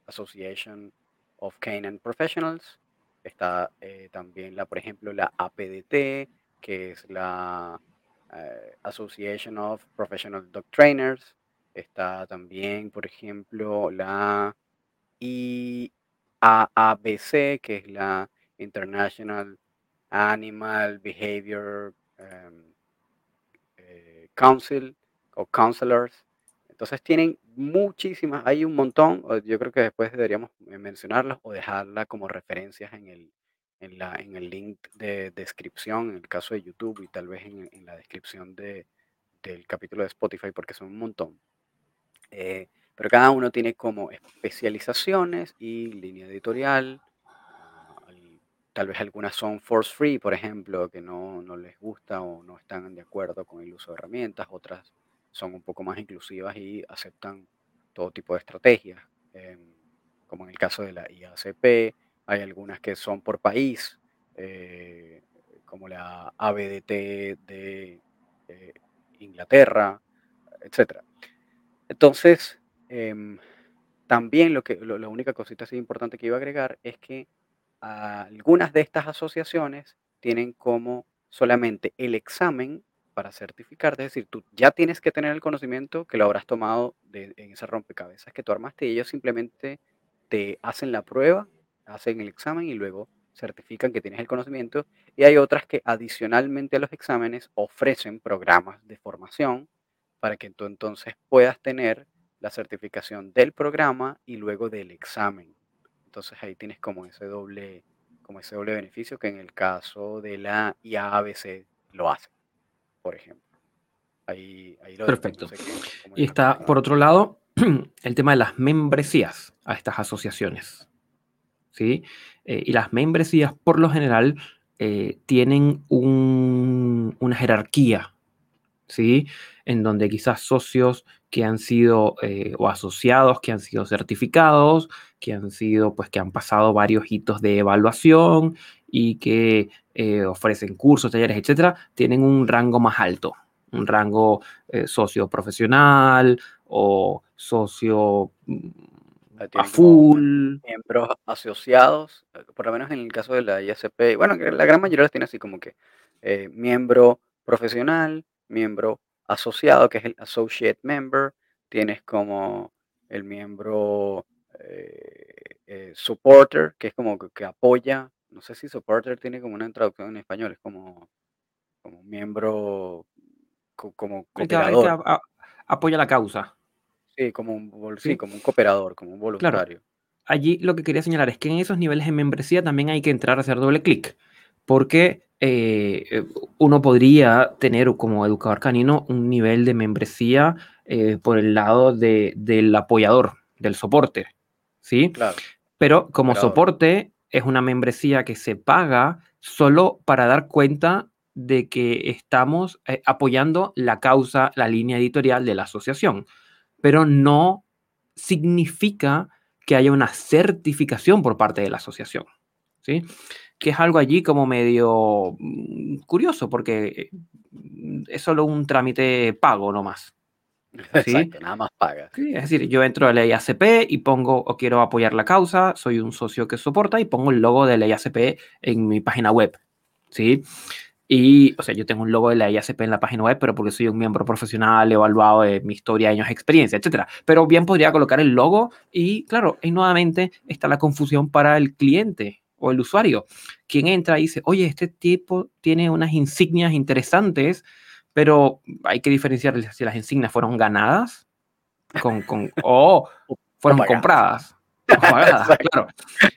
Association of Canine Professionals. Está eh, también, la, por ejemplo, la APDT, que es la eh, Association of Professional Dog Trainers. Está también, por ejemplo, la IAABC, que es la International Animal Behavior em, eh, Council o Counselors. Entonces tienen muchísimas, hay un montón, yo creo que después deberíamos mencionarlas o dejarla como referencias en el, en la, en el link de descripción, en el caso de YouTube y tal vez en, la descripción de, del capítulo de Spotify, porque son un montón. Eh, pero cada uno tiene como especializaciones y línea editorial Tal vez algunas son force free, por ejemplo, que no, les gusta o no están de acuerdo con el uso de herramientas. Otras son un poco más inclusivas y aceptan todo tipo de estrategias. Em, como en el caso de la IACP, hay algunas que son por país, eh, como la ABDT de eh, Inglaterra, etc. Entonces, em, también lo que, la única cosita así importante que iba a agregar es que algunas de estas asociaciones tienen como solamente el examen para certificarte, es decir, tú ya tienes que tener el conocimiento que lo habrás tomado en ese rompecabezas que tú armaste y ellos simplemente te hacen la prueba, hacen el examen y luego certifican que tienes el conocimiento. Y hay otras que adicionalmente a los exámenes ofrecen programas de formación para que tú entonces puedas tener la certificación del programa y luego del examen. Entonces ahí tienes como ese doble, como ese doble beneficio que en el caso de la IABC lo hace, por ejemplo. Ahí, lo Perfecto. y está, por otro lado, el tema de las membresías a estas asociaciones. ¿sí? Eh, y las membresías, por lo general, eh, tienen una jerarquía, ¿sí? En donde quizás socios que han sido, eh, o asociados que han sido certificados, que han sido, pues que han pasado varios hitos de evaluación y que eh, ofrecen cursos, talleres, etcétera, tienen un rango más alto, un rango eh, socio profesional o socio a full. Miembros asociados, eh, por lo menos en el caso de la ISP, bueno, la gran mayoría las tiene así como que miembro profesional, miembro asociado, que es el associate member, tienes como el miembro eh, eh, supporter, que es como que, apoya, no sé si supporter tiene como una traducción en español, es como, como un miembro, como cooperador. apoya la causa. Sí, como un, ¿Sí? como un cooperador, como un voluntario. Allí lo que quería señalar es que en esos niveles de membresía también hay que entrar a hacer doble clic, porque eh, uno podría tener como educador canino un nivel de membresía eh, por el lado del apoyador, del soporte, ¿sí? Claro. Pero como soporte es una membresía que se paga solo para dar cuenta de que estamos eh, apoyando la causa, la línea editorial de la asociación, pero no significa que haya una certificación por parte de la asociación, ¿sí? que es algo allí como medio mm, curioso, porque mm, es solo un trámite pago nomás. ¿sí? Exacto, nada más paga. Sí, es decir, yo entro a la IACP y pongo o quiero apoyar la causa, soy un socio que soporta y pongo el logo de la IACP en mi página web. ¿sí? Y, o sea, yo tengo un logo de la IACP en la página web, pero porque soy un miembro profesional evaluado de mi historia, años de experiencia, etcétera. Pero bien podría colocar el logo y, claro, y nuevamente está la confusión para el cliente o el usuario, quien entra y dice, oye, este tipo tiene unas insignias interesantes, pero hay que diferenciar si las insignias fueron ganadas con, con o fueron compradas. O pagadas, claro.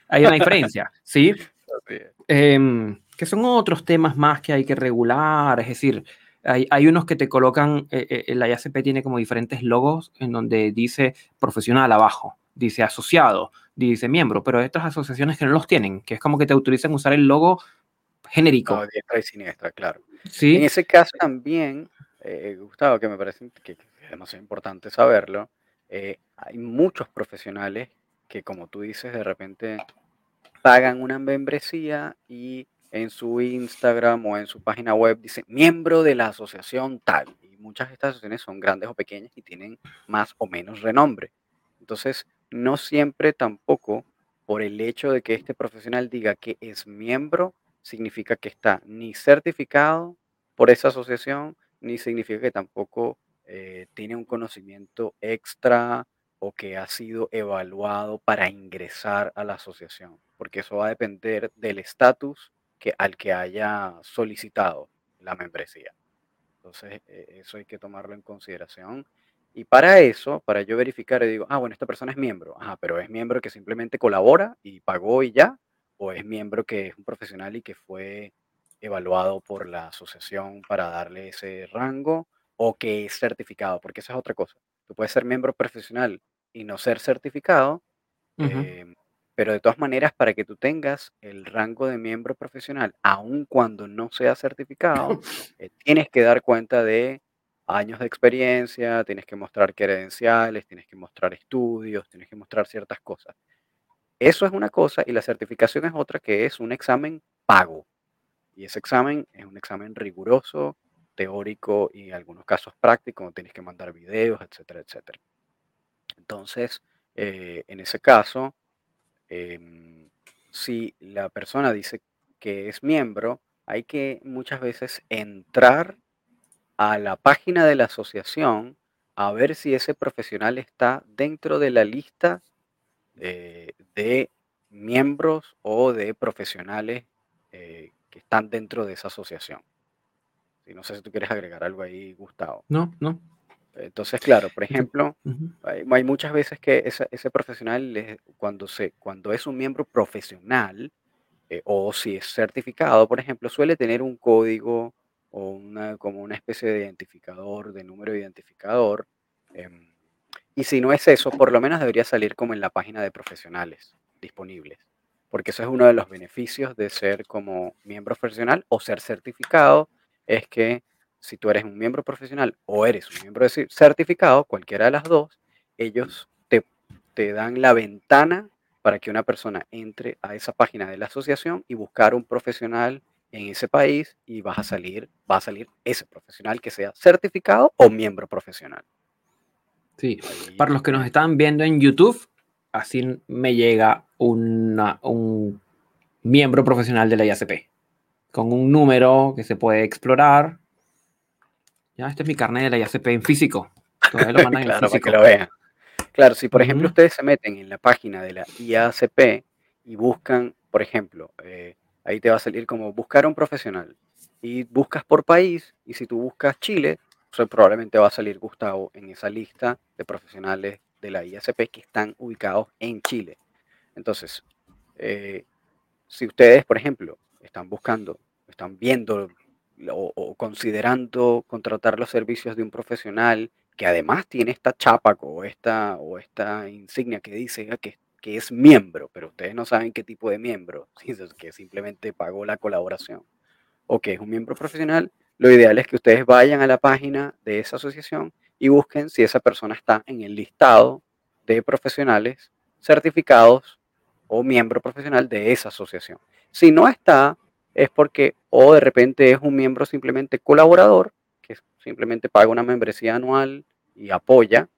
Hay una diferencia, ¿sí? Em, que son otros temas más que hay que regular, es decir, hay, hay unos que te colocan, eh, eh, la IACP tiene como diferentes logos en donde dice profesional abajo, dice asociado, dice miembro, pero hay otras asociaciones que no los tienen, que es como que te autorizan usar el logo genérico. No, diestra y siniestra, claro. ¿Sí? En ese caso también, eh, Gustavo, que me parece que, es demasiado importante saberlo, eh, hay muchos profesionales que, como tú dices, de repente pagan una membresía y en su Instagram o en su página web dice miembro de la asociación tal. Y muchas de estas asociaciones son grandes o pequeñas y tienen más o menos renombre. Entonces, no siempre tampoco por el hecho de que este profesional diga que es miembro, significa que está ni certificado por esa asociación, ni significa que tampoco eh, tiene un conocimiento extra o que ha sido evaluado para ingresar a la asociación, porque eso va a depender del estatus que, al que haya solicitado la membresía. Entonces, e, eso hay que tomarlo en consideración y para eso, para yo verificar, digo, ah, bueno, esta persona es miembro. Ajá, pero es miembro que simplemente colabora y pagó y ya, o es miembro que es un profesional y que fue evaluado por la asociación para darle ese rango, o que es certificado, porque esa es otra cosa. Tú puedes ser miembro profesional y no ser certificado, em, pero de todas maneras, para que tú tengas el rango de miembro profesional, aun cuando no sea certificado, eh, tienes que dar cuenta de años de experiencia, tienes que mostrar credenciales, tienes que mostrar estudios, tienes que mostrar ciertas cosas. Eso es una cosa y la certificación es otra que es un examen pago. Y ese examen es un examen riguroso, teórico y en algunos casos práctico, tienes que mandar videos, etcétera, etcétera. Entonces, eh, en ese caso, em, si la persona dice que es miembro, hay que muchas veces entrar a la página de la asociación a ver si ese profesional está dentro de la lista eh, de miembros o de profesionales eh, que están dentro de esa asociación. Y no sé si tú quieres agregar algo ahí, Gustavo. No, no. Entonces, claro, por ejemplo, hay, muchas veces que ese, profesional, cuando, se, cuando es un miembro profesional eh, o si es certificado, por ejemplo, suele tener un código o una, como una especie de identificador, de número de identificador. Em, y si no es eso, por lo menos debería salir como en la página de profesionales disponibles, porque eso es uno de los beneficios de ser como miembro profesional o ser certificado, es que si tú eres un miembro profesional o eres un miembro certificado, cualquiera de las dos, ellos te, te dan la ventana para que una persona entre a esa página de la asociación y buscar un profesional en ese país y vas a salir, va a salir ese profesional que sea certificado o miembro profesional. Sí, para los que nos están viendo en YouTube, así me llega un miembro profesional de la IACP, con un número que se puede explorar. Ya, este es mi carnet de la IACP en físico. Todavía lo mandan claro, en para físico. que lo vean. Claro, si por ejemplo ustedes se meten en la página de la IACP y buscan, por ejemplo, eh, ahí te va a salir como buscar a un profesional y buscas por país y si tú buscas Chile, probablemente va a salir Gustavo en esa lista de profesionales de la IACP que están ubicados en Chile. Entonces, eh, si ustedes, por ejemplo, están buscando, están viendo o, considerando contratar los servicios de un profesional que además tiene esta chapa o esta, o esta insignia que dice que, es miembro, pero ustedes no saben qué tipo de miembro, que simplemente pagó la colaboración o que es un miembro profesional, lo ideal es que ustedes vayan a la página de esa asociación y busquen si esa persona está en el listado de profesionales certificados o miembro profesional de esa asociación. Si no está, es porque o de repente es un miembro simplemente colaborador, que simplemente paga una membresía anual y apoya,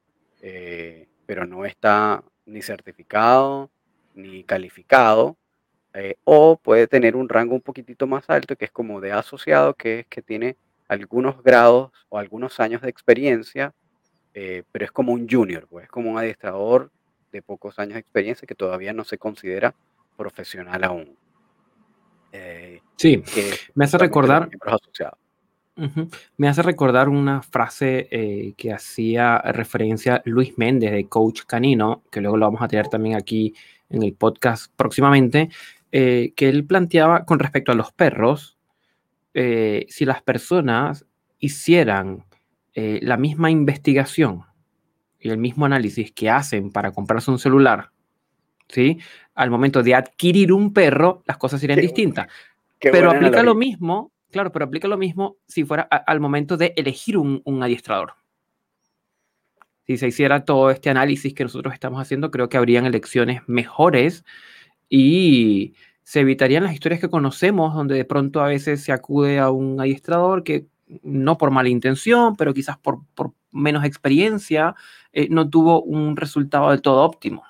eh, pero no está ni certificado ni calificado, eh, o puede tener un rango un poquitito más alto, que es como de asociado, que es que tiene algunos grados o algunos años de experiencia, eh, pero es como un junior, pues es como un adiestrador de pocos años de experiencia que todavía no se considera profesional aún. Eh, Sí, me hace recordar, me hace recordar una frase eh, que hacía referencia Luis Méndez de Coach Canino, que luego lo vamos a tener también aquí en el podcast próximamente, eh, que él planteaba con respecto a los perros, eh, si las personas hicieran eh, la misma investigación y el mismo análisis que hacen para comprarse un celular, ¿sí? Al momento de adquirir un perro, las cosas serían Qué distintas. Qué Pero aplica lo mismo, claro, pero aplica lo mismo si fuera a- al momento de elegir un, un adiestrador. Si se hiciera todo este análisis que nosotros estamos haciendo, creo que habrían elecciones mejores y se evitarían las historias que conocemos, donde de pronto a veces se acude a un adiestrador que no por mala intención, pero quizás por, por menos experiencia, eh, no tuvo un resultado del todo óptimo.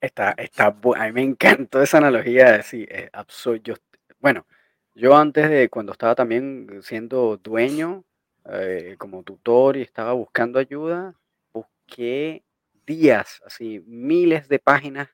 Está, está, a mí me encantó esa analogía, de sí, es absurdo. Yo- bueno, yo antes de cuando estaba también siendo dueño, eh, como tutor y estaba buscando ayuda, busqué días, así, miles de páginas,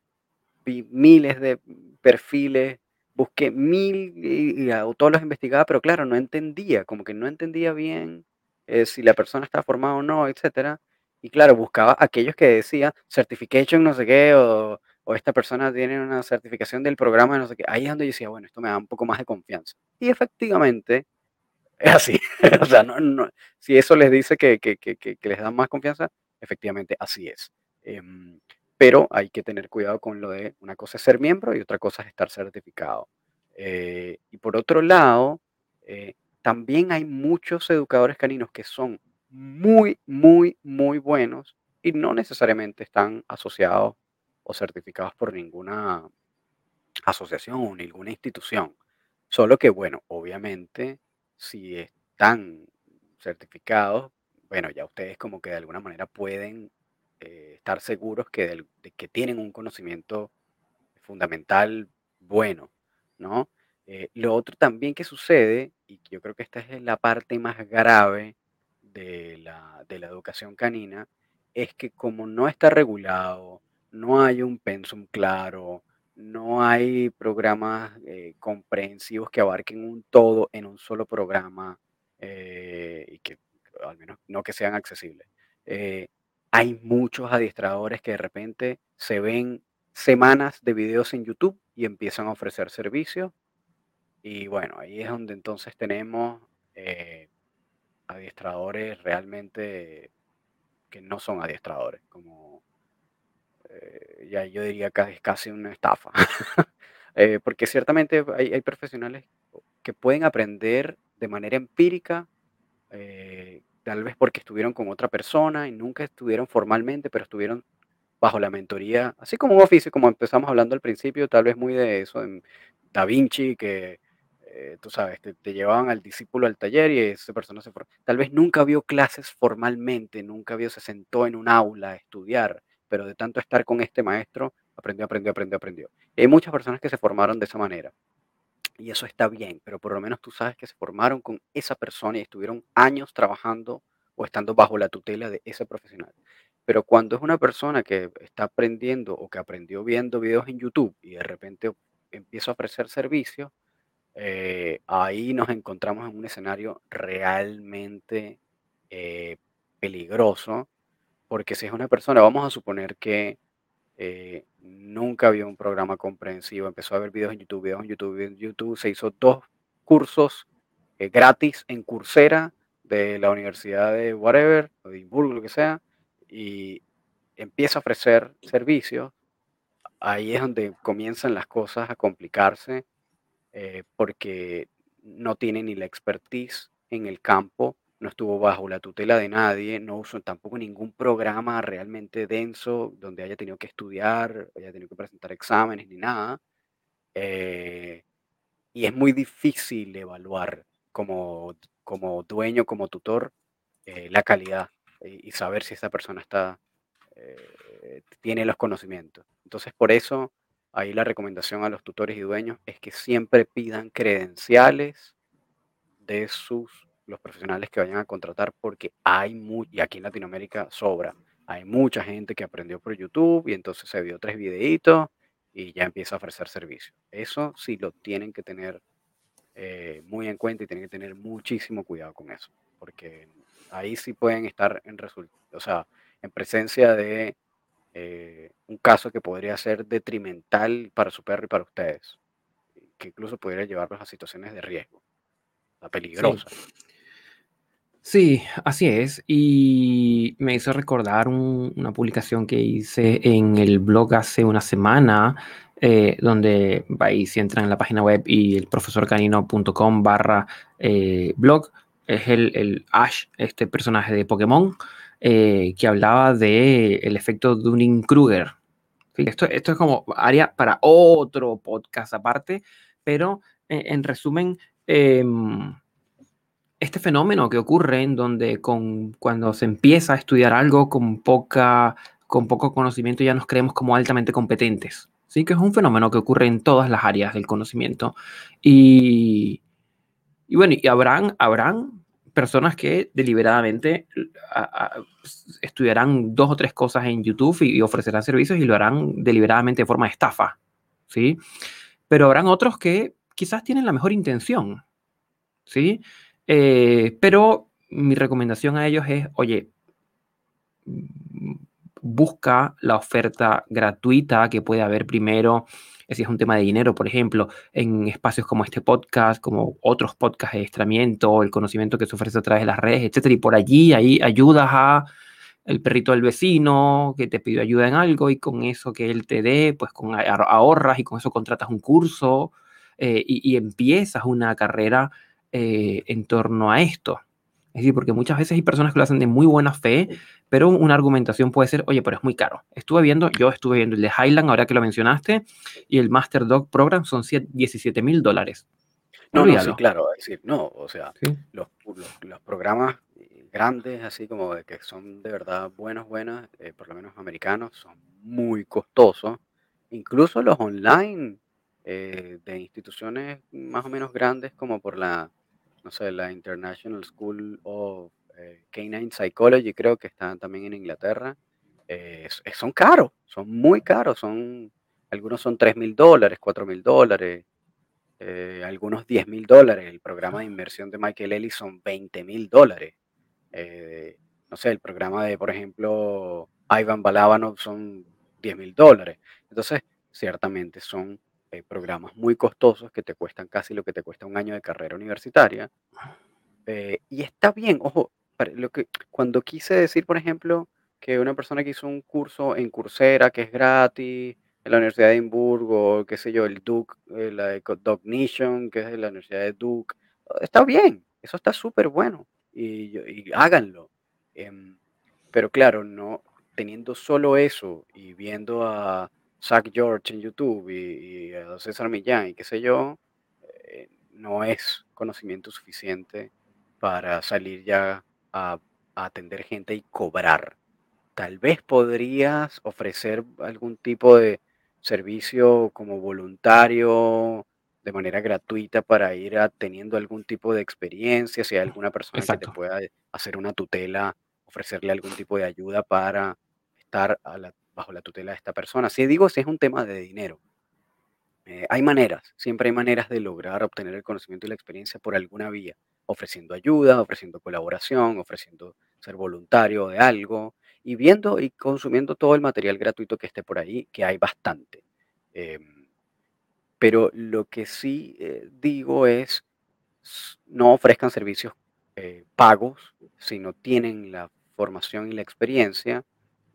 vi miles de perfiles, busqué mil y, y a todos los investigaba, pero claro, no entendía, como que no entendía bien eh, si la persona estaba formada o no, etcétera. Y claro, buscaba aquellos que decía certification no sé qué, o, o esta persona tiene una certificación del programa no sé qué. Ahí es donde yo decía, bueno, esto me da un poco más de confianza. Y efectivamente, es así. o sea, no, no, si eso les dice que, que, que, que, les da más confianza, efectivamente así es. Em, pero hay que tener cuidado con lo de una cosa es ser miembro y otra cosa es estar certificado. Eh, y por otro lado, eh, también hay muchos educadores caninos que son muy, muy, muy buenos y no necesariamente están asociados o certificados por ninguna asociación o ninguna institución. Solo que, bueno, obviamente, si están certificados, bueno, ya ustedes como que de alguna manera pueden eh, estar seguros que, del- de que tienen un conocimiento fundamental bueno, ¿no? Eh, lo otro también que sucede, y yo creo que esta es la parte más grave de la, de la educación canina, es que como no está regulado, no hay un pensum claro, no hay programas eh, comprensivos que abarquen un todo en un solo programa eh, y que al menos no que sean accesibles. eh, hay muchos adiestradores que de repente se ven semanas de videos en YouTube y empiezan a ofrecer servicios. Y bueno, ahí es donde entonces tenemos eh, adiestradores realmente que no son adiestradores, como eh, ya yo diría que es casi una estafa. Eh, porque ciertamente hay, profesionales que pueden aprender de manera empírica, eh, tal vez porque estuvieron con otra persona y nunca estuvieron formalmente, pero estuvieron bajo la mentoría, así como un oficio, como empezamos hablando al principio, tal vez muy de eso, en Da Vinci, que eh, tú sabes, te, llevaban al discípulo al taller y esa persona se formó. Tal vez nunca vio clases formalmente, nunca vio, se sentó en un aula a estudiar, pero de tanto estar con este maestro, aprendió, aprendió, aprendió, aprendió. Hay muchas personas que se formaron de esa manera. Y eso está bien, pero por lo menos tú sabes que se formaron con esa persona y estuvieron años trabajando o estando bajo la tutela de ese profesional. Pero cuando es una persona que está aprendiendo o que aprendió viendo videos en YouTube y de repente empieza a ofrecer servicios, eh, ahí nos encontramos en un escenario realmente eh, peligroso, porque si es una persona, vamos a suponer que eh, nunca vio un programa comprensivo, empezó a ver videos en YouTube, videos en YouTube, en YouTube, se hizo dos cursos gratis en Coursera de la Universidad de whatever, de Edimburgo, lo que sea, y empieza a ofrecer servicios, ahí es donde comienzan las cosas a complicarse eh, porque no tiene ni la expertise en el campo, no estuvo bajo la tutela de nadie, no usó tampoco ningún programa realmente denso donde haya tenido que estudiar, haya tenido que presentar exámenes ni nada. Eh, y es muy difícil evaluar como, como dueño, como tutor, eh, la calidad y, saber si esa persona está, tiene los conocimientos. Entonces, por eso Ahí la recomendación a los tutores y dueños es que siempre pidan credenciales de sus los profesionales que vayan a contratar porque hay muy, y aquí en Latinoamérica sobra, hay mucha gente que aprendió por YouTube y entonces se vio tres videitos y ya empieza a ofrecer servicios. Eso sí lo tienen que tener eh, muy en cuenta y tienen que tener muchísimo cuidado con eso, porque ahí sí pueden estar en o sea, en presencia de eh, un caso que podría ser detrimental para su perro y para ustedes, que incluso podría llevarlos a situaciones de riesgo, a peligrosas. Sí. Así es. Y me hizo recordar una publicación que hice en el blog hace una semana, eh, donde vais si entran en la página web y el profesorcanino.com barra eh, blog, es el, el Ash, este personaje de Pokémon, eh, que hablaba del el efecto Dunning-Kruger. Esto, esto es como área para otro podcast aparte, pero eh, en resumen, em, este fenómeno que ocurre en donde con, cuando se empieza a estudiar algo con, poca, con poco conocimiento ya nos creemos como altamente competentes. Sí, que es un fenómeno que ocurre en todas las áreas del conocimiento. Y, y bueno, y habrán, habrán personas que deliberadamente estudiarán dos o tres cosas en YouTube y, ofrecerán servicios y lo harán deliberadamente de forma de estafa, ¿sí? Pero habrán otros que quizás tienen la mejor intención, ¿sí? Eh, pero mi recomendación a ellos es, oye, busca la oferta gratuita que puede haber primero si es un tema de dinero, por ejemplo, en espacios como este podcast, como otros podcasts de estramiento, el conocimiento que se ofrece a través de las redes, etcétera, y por allí ahí ayudas a el perrito del vecino que te pidió ayuda en algo y con eso que él te dé, pues con ahorras y con eso contratas un curso eh, y, empiezas una carrera eh, en torno a esto. Es decir, porque muchas veces hay personas que lo hacen de muy buena fe, pero una argumentación puede ser, oye, pero es muy caro. Estuve viendo, yo estuve viendo el de Highland, ahora que lo mencionaste, y el Master Dog Program son 17 mil dólares. No, no, sí, claro, es decir, no, o sea, los, los, programas grandes, así como de que son de verdad buenos, buenos, eh, por lo menos americanos, son muy costosos. Incluso los online eh, de instituciones más o menos grandes como por la no sé, la International School of eh, Canine Psychology, creo que están también en Inglaterra, eh, son caros, son muy caros, son, algunos son 3 mil dólares, 4 mil dólares, eh, algunos 10 mil dólares, el programa de inversión de Michael Ellis son 20 mil dólares, no sé, el programa de, por ejemplo, Ivan Balabanov son 10 mil dólares, entonces, ciertamente son hay programas muy costosos que te cuestan casi lo que te cuesta un año de carrera universitaria. Eh, y está bien, ojo, lo que, cuando quise decir, por ejemplo, que una persona que hizo un curso en Coursera que es gratis, en la Universidad de Edimburgo, qué sé yo, el Duke, eh, la de Cognition, que es de la Universidad de Duke, está bien, eso está súper bueno y, y háganlo. Em, pero claro, no teniendo solo eso y viendo a Zach George en YouTube y, a César Millán y qué sé yo, eh, no es conocimiento suficiente para salir ya a, atender gente y cobrar. Tal vez podrías ofrecer algún tipo de servicio como voluntario de manera gratuita para ir teniendo algún tipo de experiencia, si hay alguna persona que te pueda hacer una tutela, ofrecerle algún tipo de ayuda para estar a la- bajo la tutela de esta persona. Si digo, si es un tema de dinero, eh, hay maneras, siempre hay maneras de lograr obtener el conocimiento y la experiencia por alguna vía, ofreciendo ayuda, ofreciendo colaboración, ofreciendo ser voluntario de algo y viendo y consumiendo todo el material gratuito que esté por ahí, que hay bastante. Em, pero lo que sí eh, digo es, no ofrezcan servicios eh, pagos si no tienen la formación y la experiencia.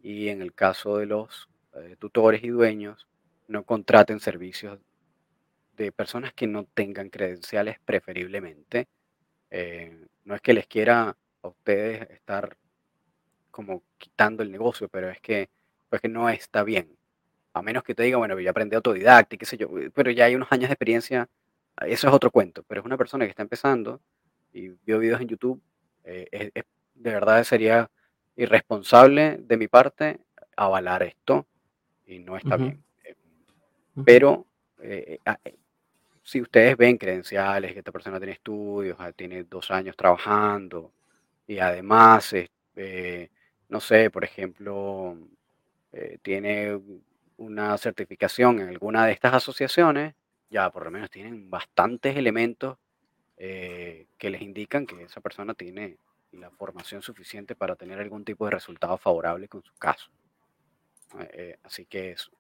Y en el caso de los eh, tutores y dueños, no contraten servicios de personas que no tengan credenciales preferiblemente. Eh, no es que les quiera a ustedes estar como quitando el negocio, pero es que, pues que no está bien. A menos que te diga, bueno, yo aprendí autodidacta y qué sé yo, eh, pero ya hay unos años de experiencia, ah, eso es otro cuento, pero es una persona que está empezando y vio videos en YouTube, eh, es- es- de verdad sería irresponsable de mi parte avalar esto y no está bien. Eh, Pero eh, ah, eh, si ustedes ven credenciales, que esta persona tiene estudios, ah, tiene dos años trabajando y además, eh, no sé, por ejemplo, eh, tiene una certificación en alguna de estas asociaciones, ya por lo menos tienen bastantes elementos que les indican que esa persona tiene la formación suficiente para tener algún tipo de resultado favorable con su caso. Eh, eh, así que eso,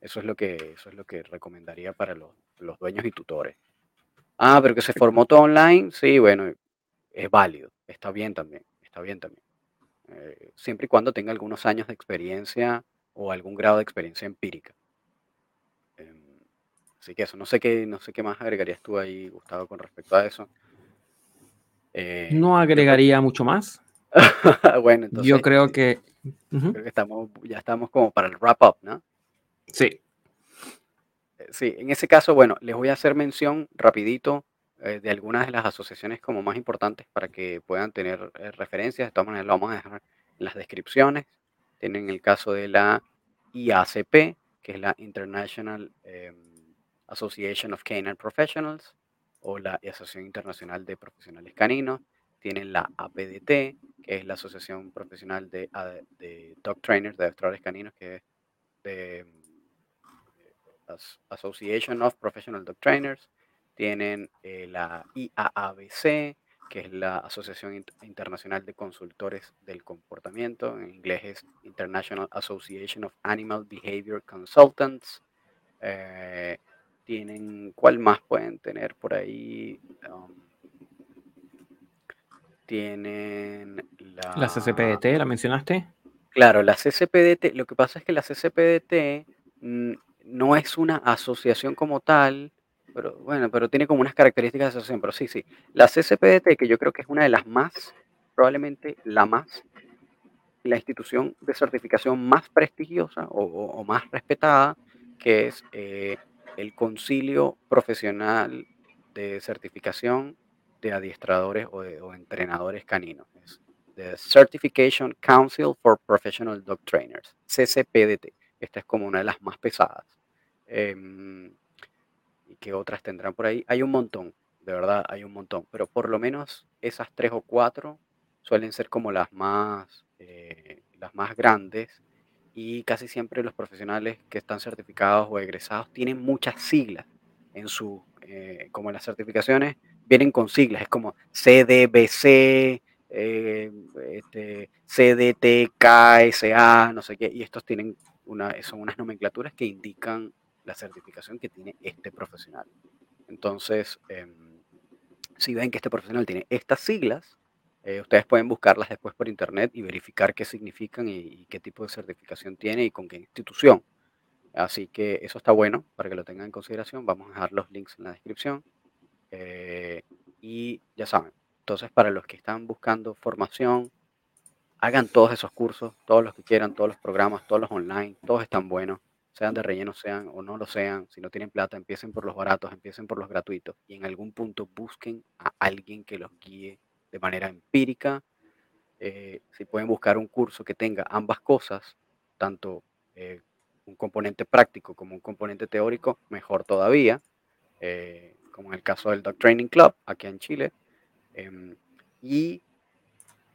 eso es lo que, eso es lo que recomendaría para los, los dueños y tutores. Ah, pero que se formó todo online, sí, bueno, es válido, está bien también, está bien también. Eh, siempre y cuando tenga algunos años de experiencia o algún grado de experiencia empírica. Em, así que eso, no sé qué, no sé qué más agregarías tú ahí, Gustavo, con respecto a eso. No Eh, yo creo agregaría mucho más. bueno, Yo entonces creo eh, que... yo creo que estamos, ya estamos como para el wrap up, ¿no? Sí. Eh, Sí, en ese caso, bueno, les voy a hacer mención rapidito eh, de algunas de las asociaciones como más importantes para que puedan tener eh, referencias. De todas maneras, lo vamos a dejar en las descripciones. Tienen el caso de la IACP, que es la International em, Association of Canine Professionals, o la Asociación Internacional de Profesionales Caninos. Tienen la APDT, que es la Asociación Profesional de, a- de Dog Trainers, de adestradores caninos, que es de As- Association of Professional Dog Trainers, tienen eh, la IAABC, que es la Asociación Int- Internacional de Consultores del Comportamiento, en inglés es International Association of Animal Behavior Consultants. Eh, tienen, ¿cuál más pueden tener por ahí? Um, tienen La la CCPDT, ¿la mencionaste? Claro, la CCPDT, lo que pasa es que la CCPDT mm, no es una asociación como tal, pero bueno, pero tiene como unas características de asociación, pero sí, sí. La CCPDT, que yo creo que es una de las más, probablemente la más, la institución de certificación más prestigiosa o, o- o más respetada, que es eh, el Concilio Profesional de Certificación de Adiestradores o, Entrenadores Caninos. The Certification Council for Professional Dog Trainers, CCPDT. Esta es como una de las más pesadas. Em, ¿Y qué otras tendrán por ahí? Hay un montón, de verdad, hay un montón, pero por lo menos esas tres o cuatro suelen ser como las más, eh, las más grandes y casi siempre los profesionales que están certificados o egresados tienen muchas siglas en su, eh, como las certificaciones, vienen con siglas, es como CDBC, eh, este, CDTKSA, no sé qué, y estos tienen una, son unas nomenclaturas que indican la certificación que tiene este profesional. Entonces, em, si ven que este profesional tiene estas siglas, eh, ustedes pueden buscarlas después por internet y verificar qué significan y, qué tipo de certificación tiene y con qué institución. Así que eso está bueno para que lo tengan en consideración. Vamos a dejar los links en la descripción. Eh, y ya saben, entonces para los que están buscando formación, hagan todos esos cursos, todos los que quieran, todos los programas, todos los online, todos están buenos, sean de relleno, sean o no lo sean, si no tienen plata, empiecen por los baratos, empiecen por los gratuitos y en algún punto busquen a alguien que los guíe de manera empírica. Eh, si pueden buscar un curso que tenga ambas cosas, tanto eh, un componente práctico como un componente teórico, mejor todavía. Eh, como en el caso del Dog Training Club, aquí en Chile. Em, y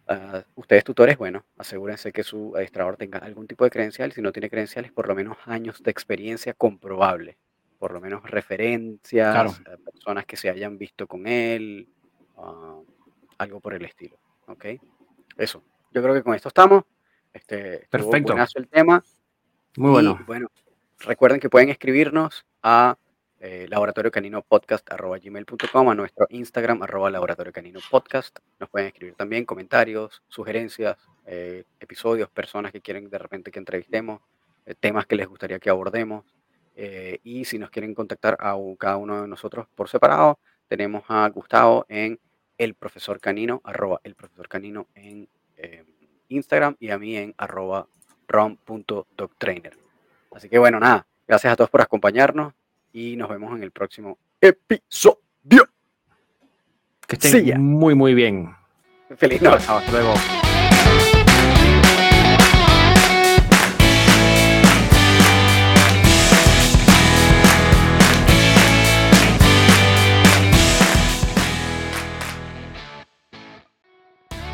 uh, ustedes tutores, bueno, asegúrense que su adiestrador tenga algún tipo de credencial. Si no tiene credenciales, por lo menos años de experiencia comprobable. Por lo menos referencias, claro. personas que se hayan visto con él, uh, algo por el estilo. ¿Ok? Eso. Yo creo que con esto estamos. Este, Perfecto. el tema. Muy bueno. Y, bueno, recuerden que pueden escribirnos a eh, laboratorio canino podcast arroba gmail.com, a nuestro Instagram arroba laboratorio canino podcast. Nos pueden escribir también comentarios, sugerencias, eh, episodios, personas que quieren de repente que entrevistemos, eh, temas que les gustaría que abordemos. Eh, y si nos quieren contactar a cada uno de nosotros por separado, tenemos a Gustavo en el profesor canino, arroba el profesor canino en Instagram y a mí en arroba rom.doctrainer. Así que bueno, nada, gracias a todos por acompañarnos y nos vemos en el próximo episodio. Que estén muy, muy bien. Feliz noche. Hasta luego.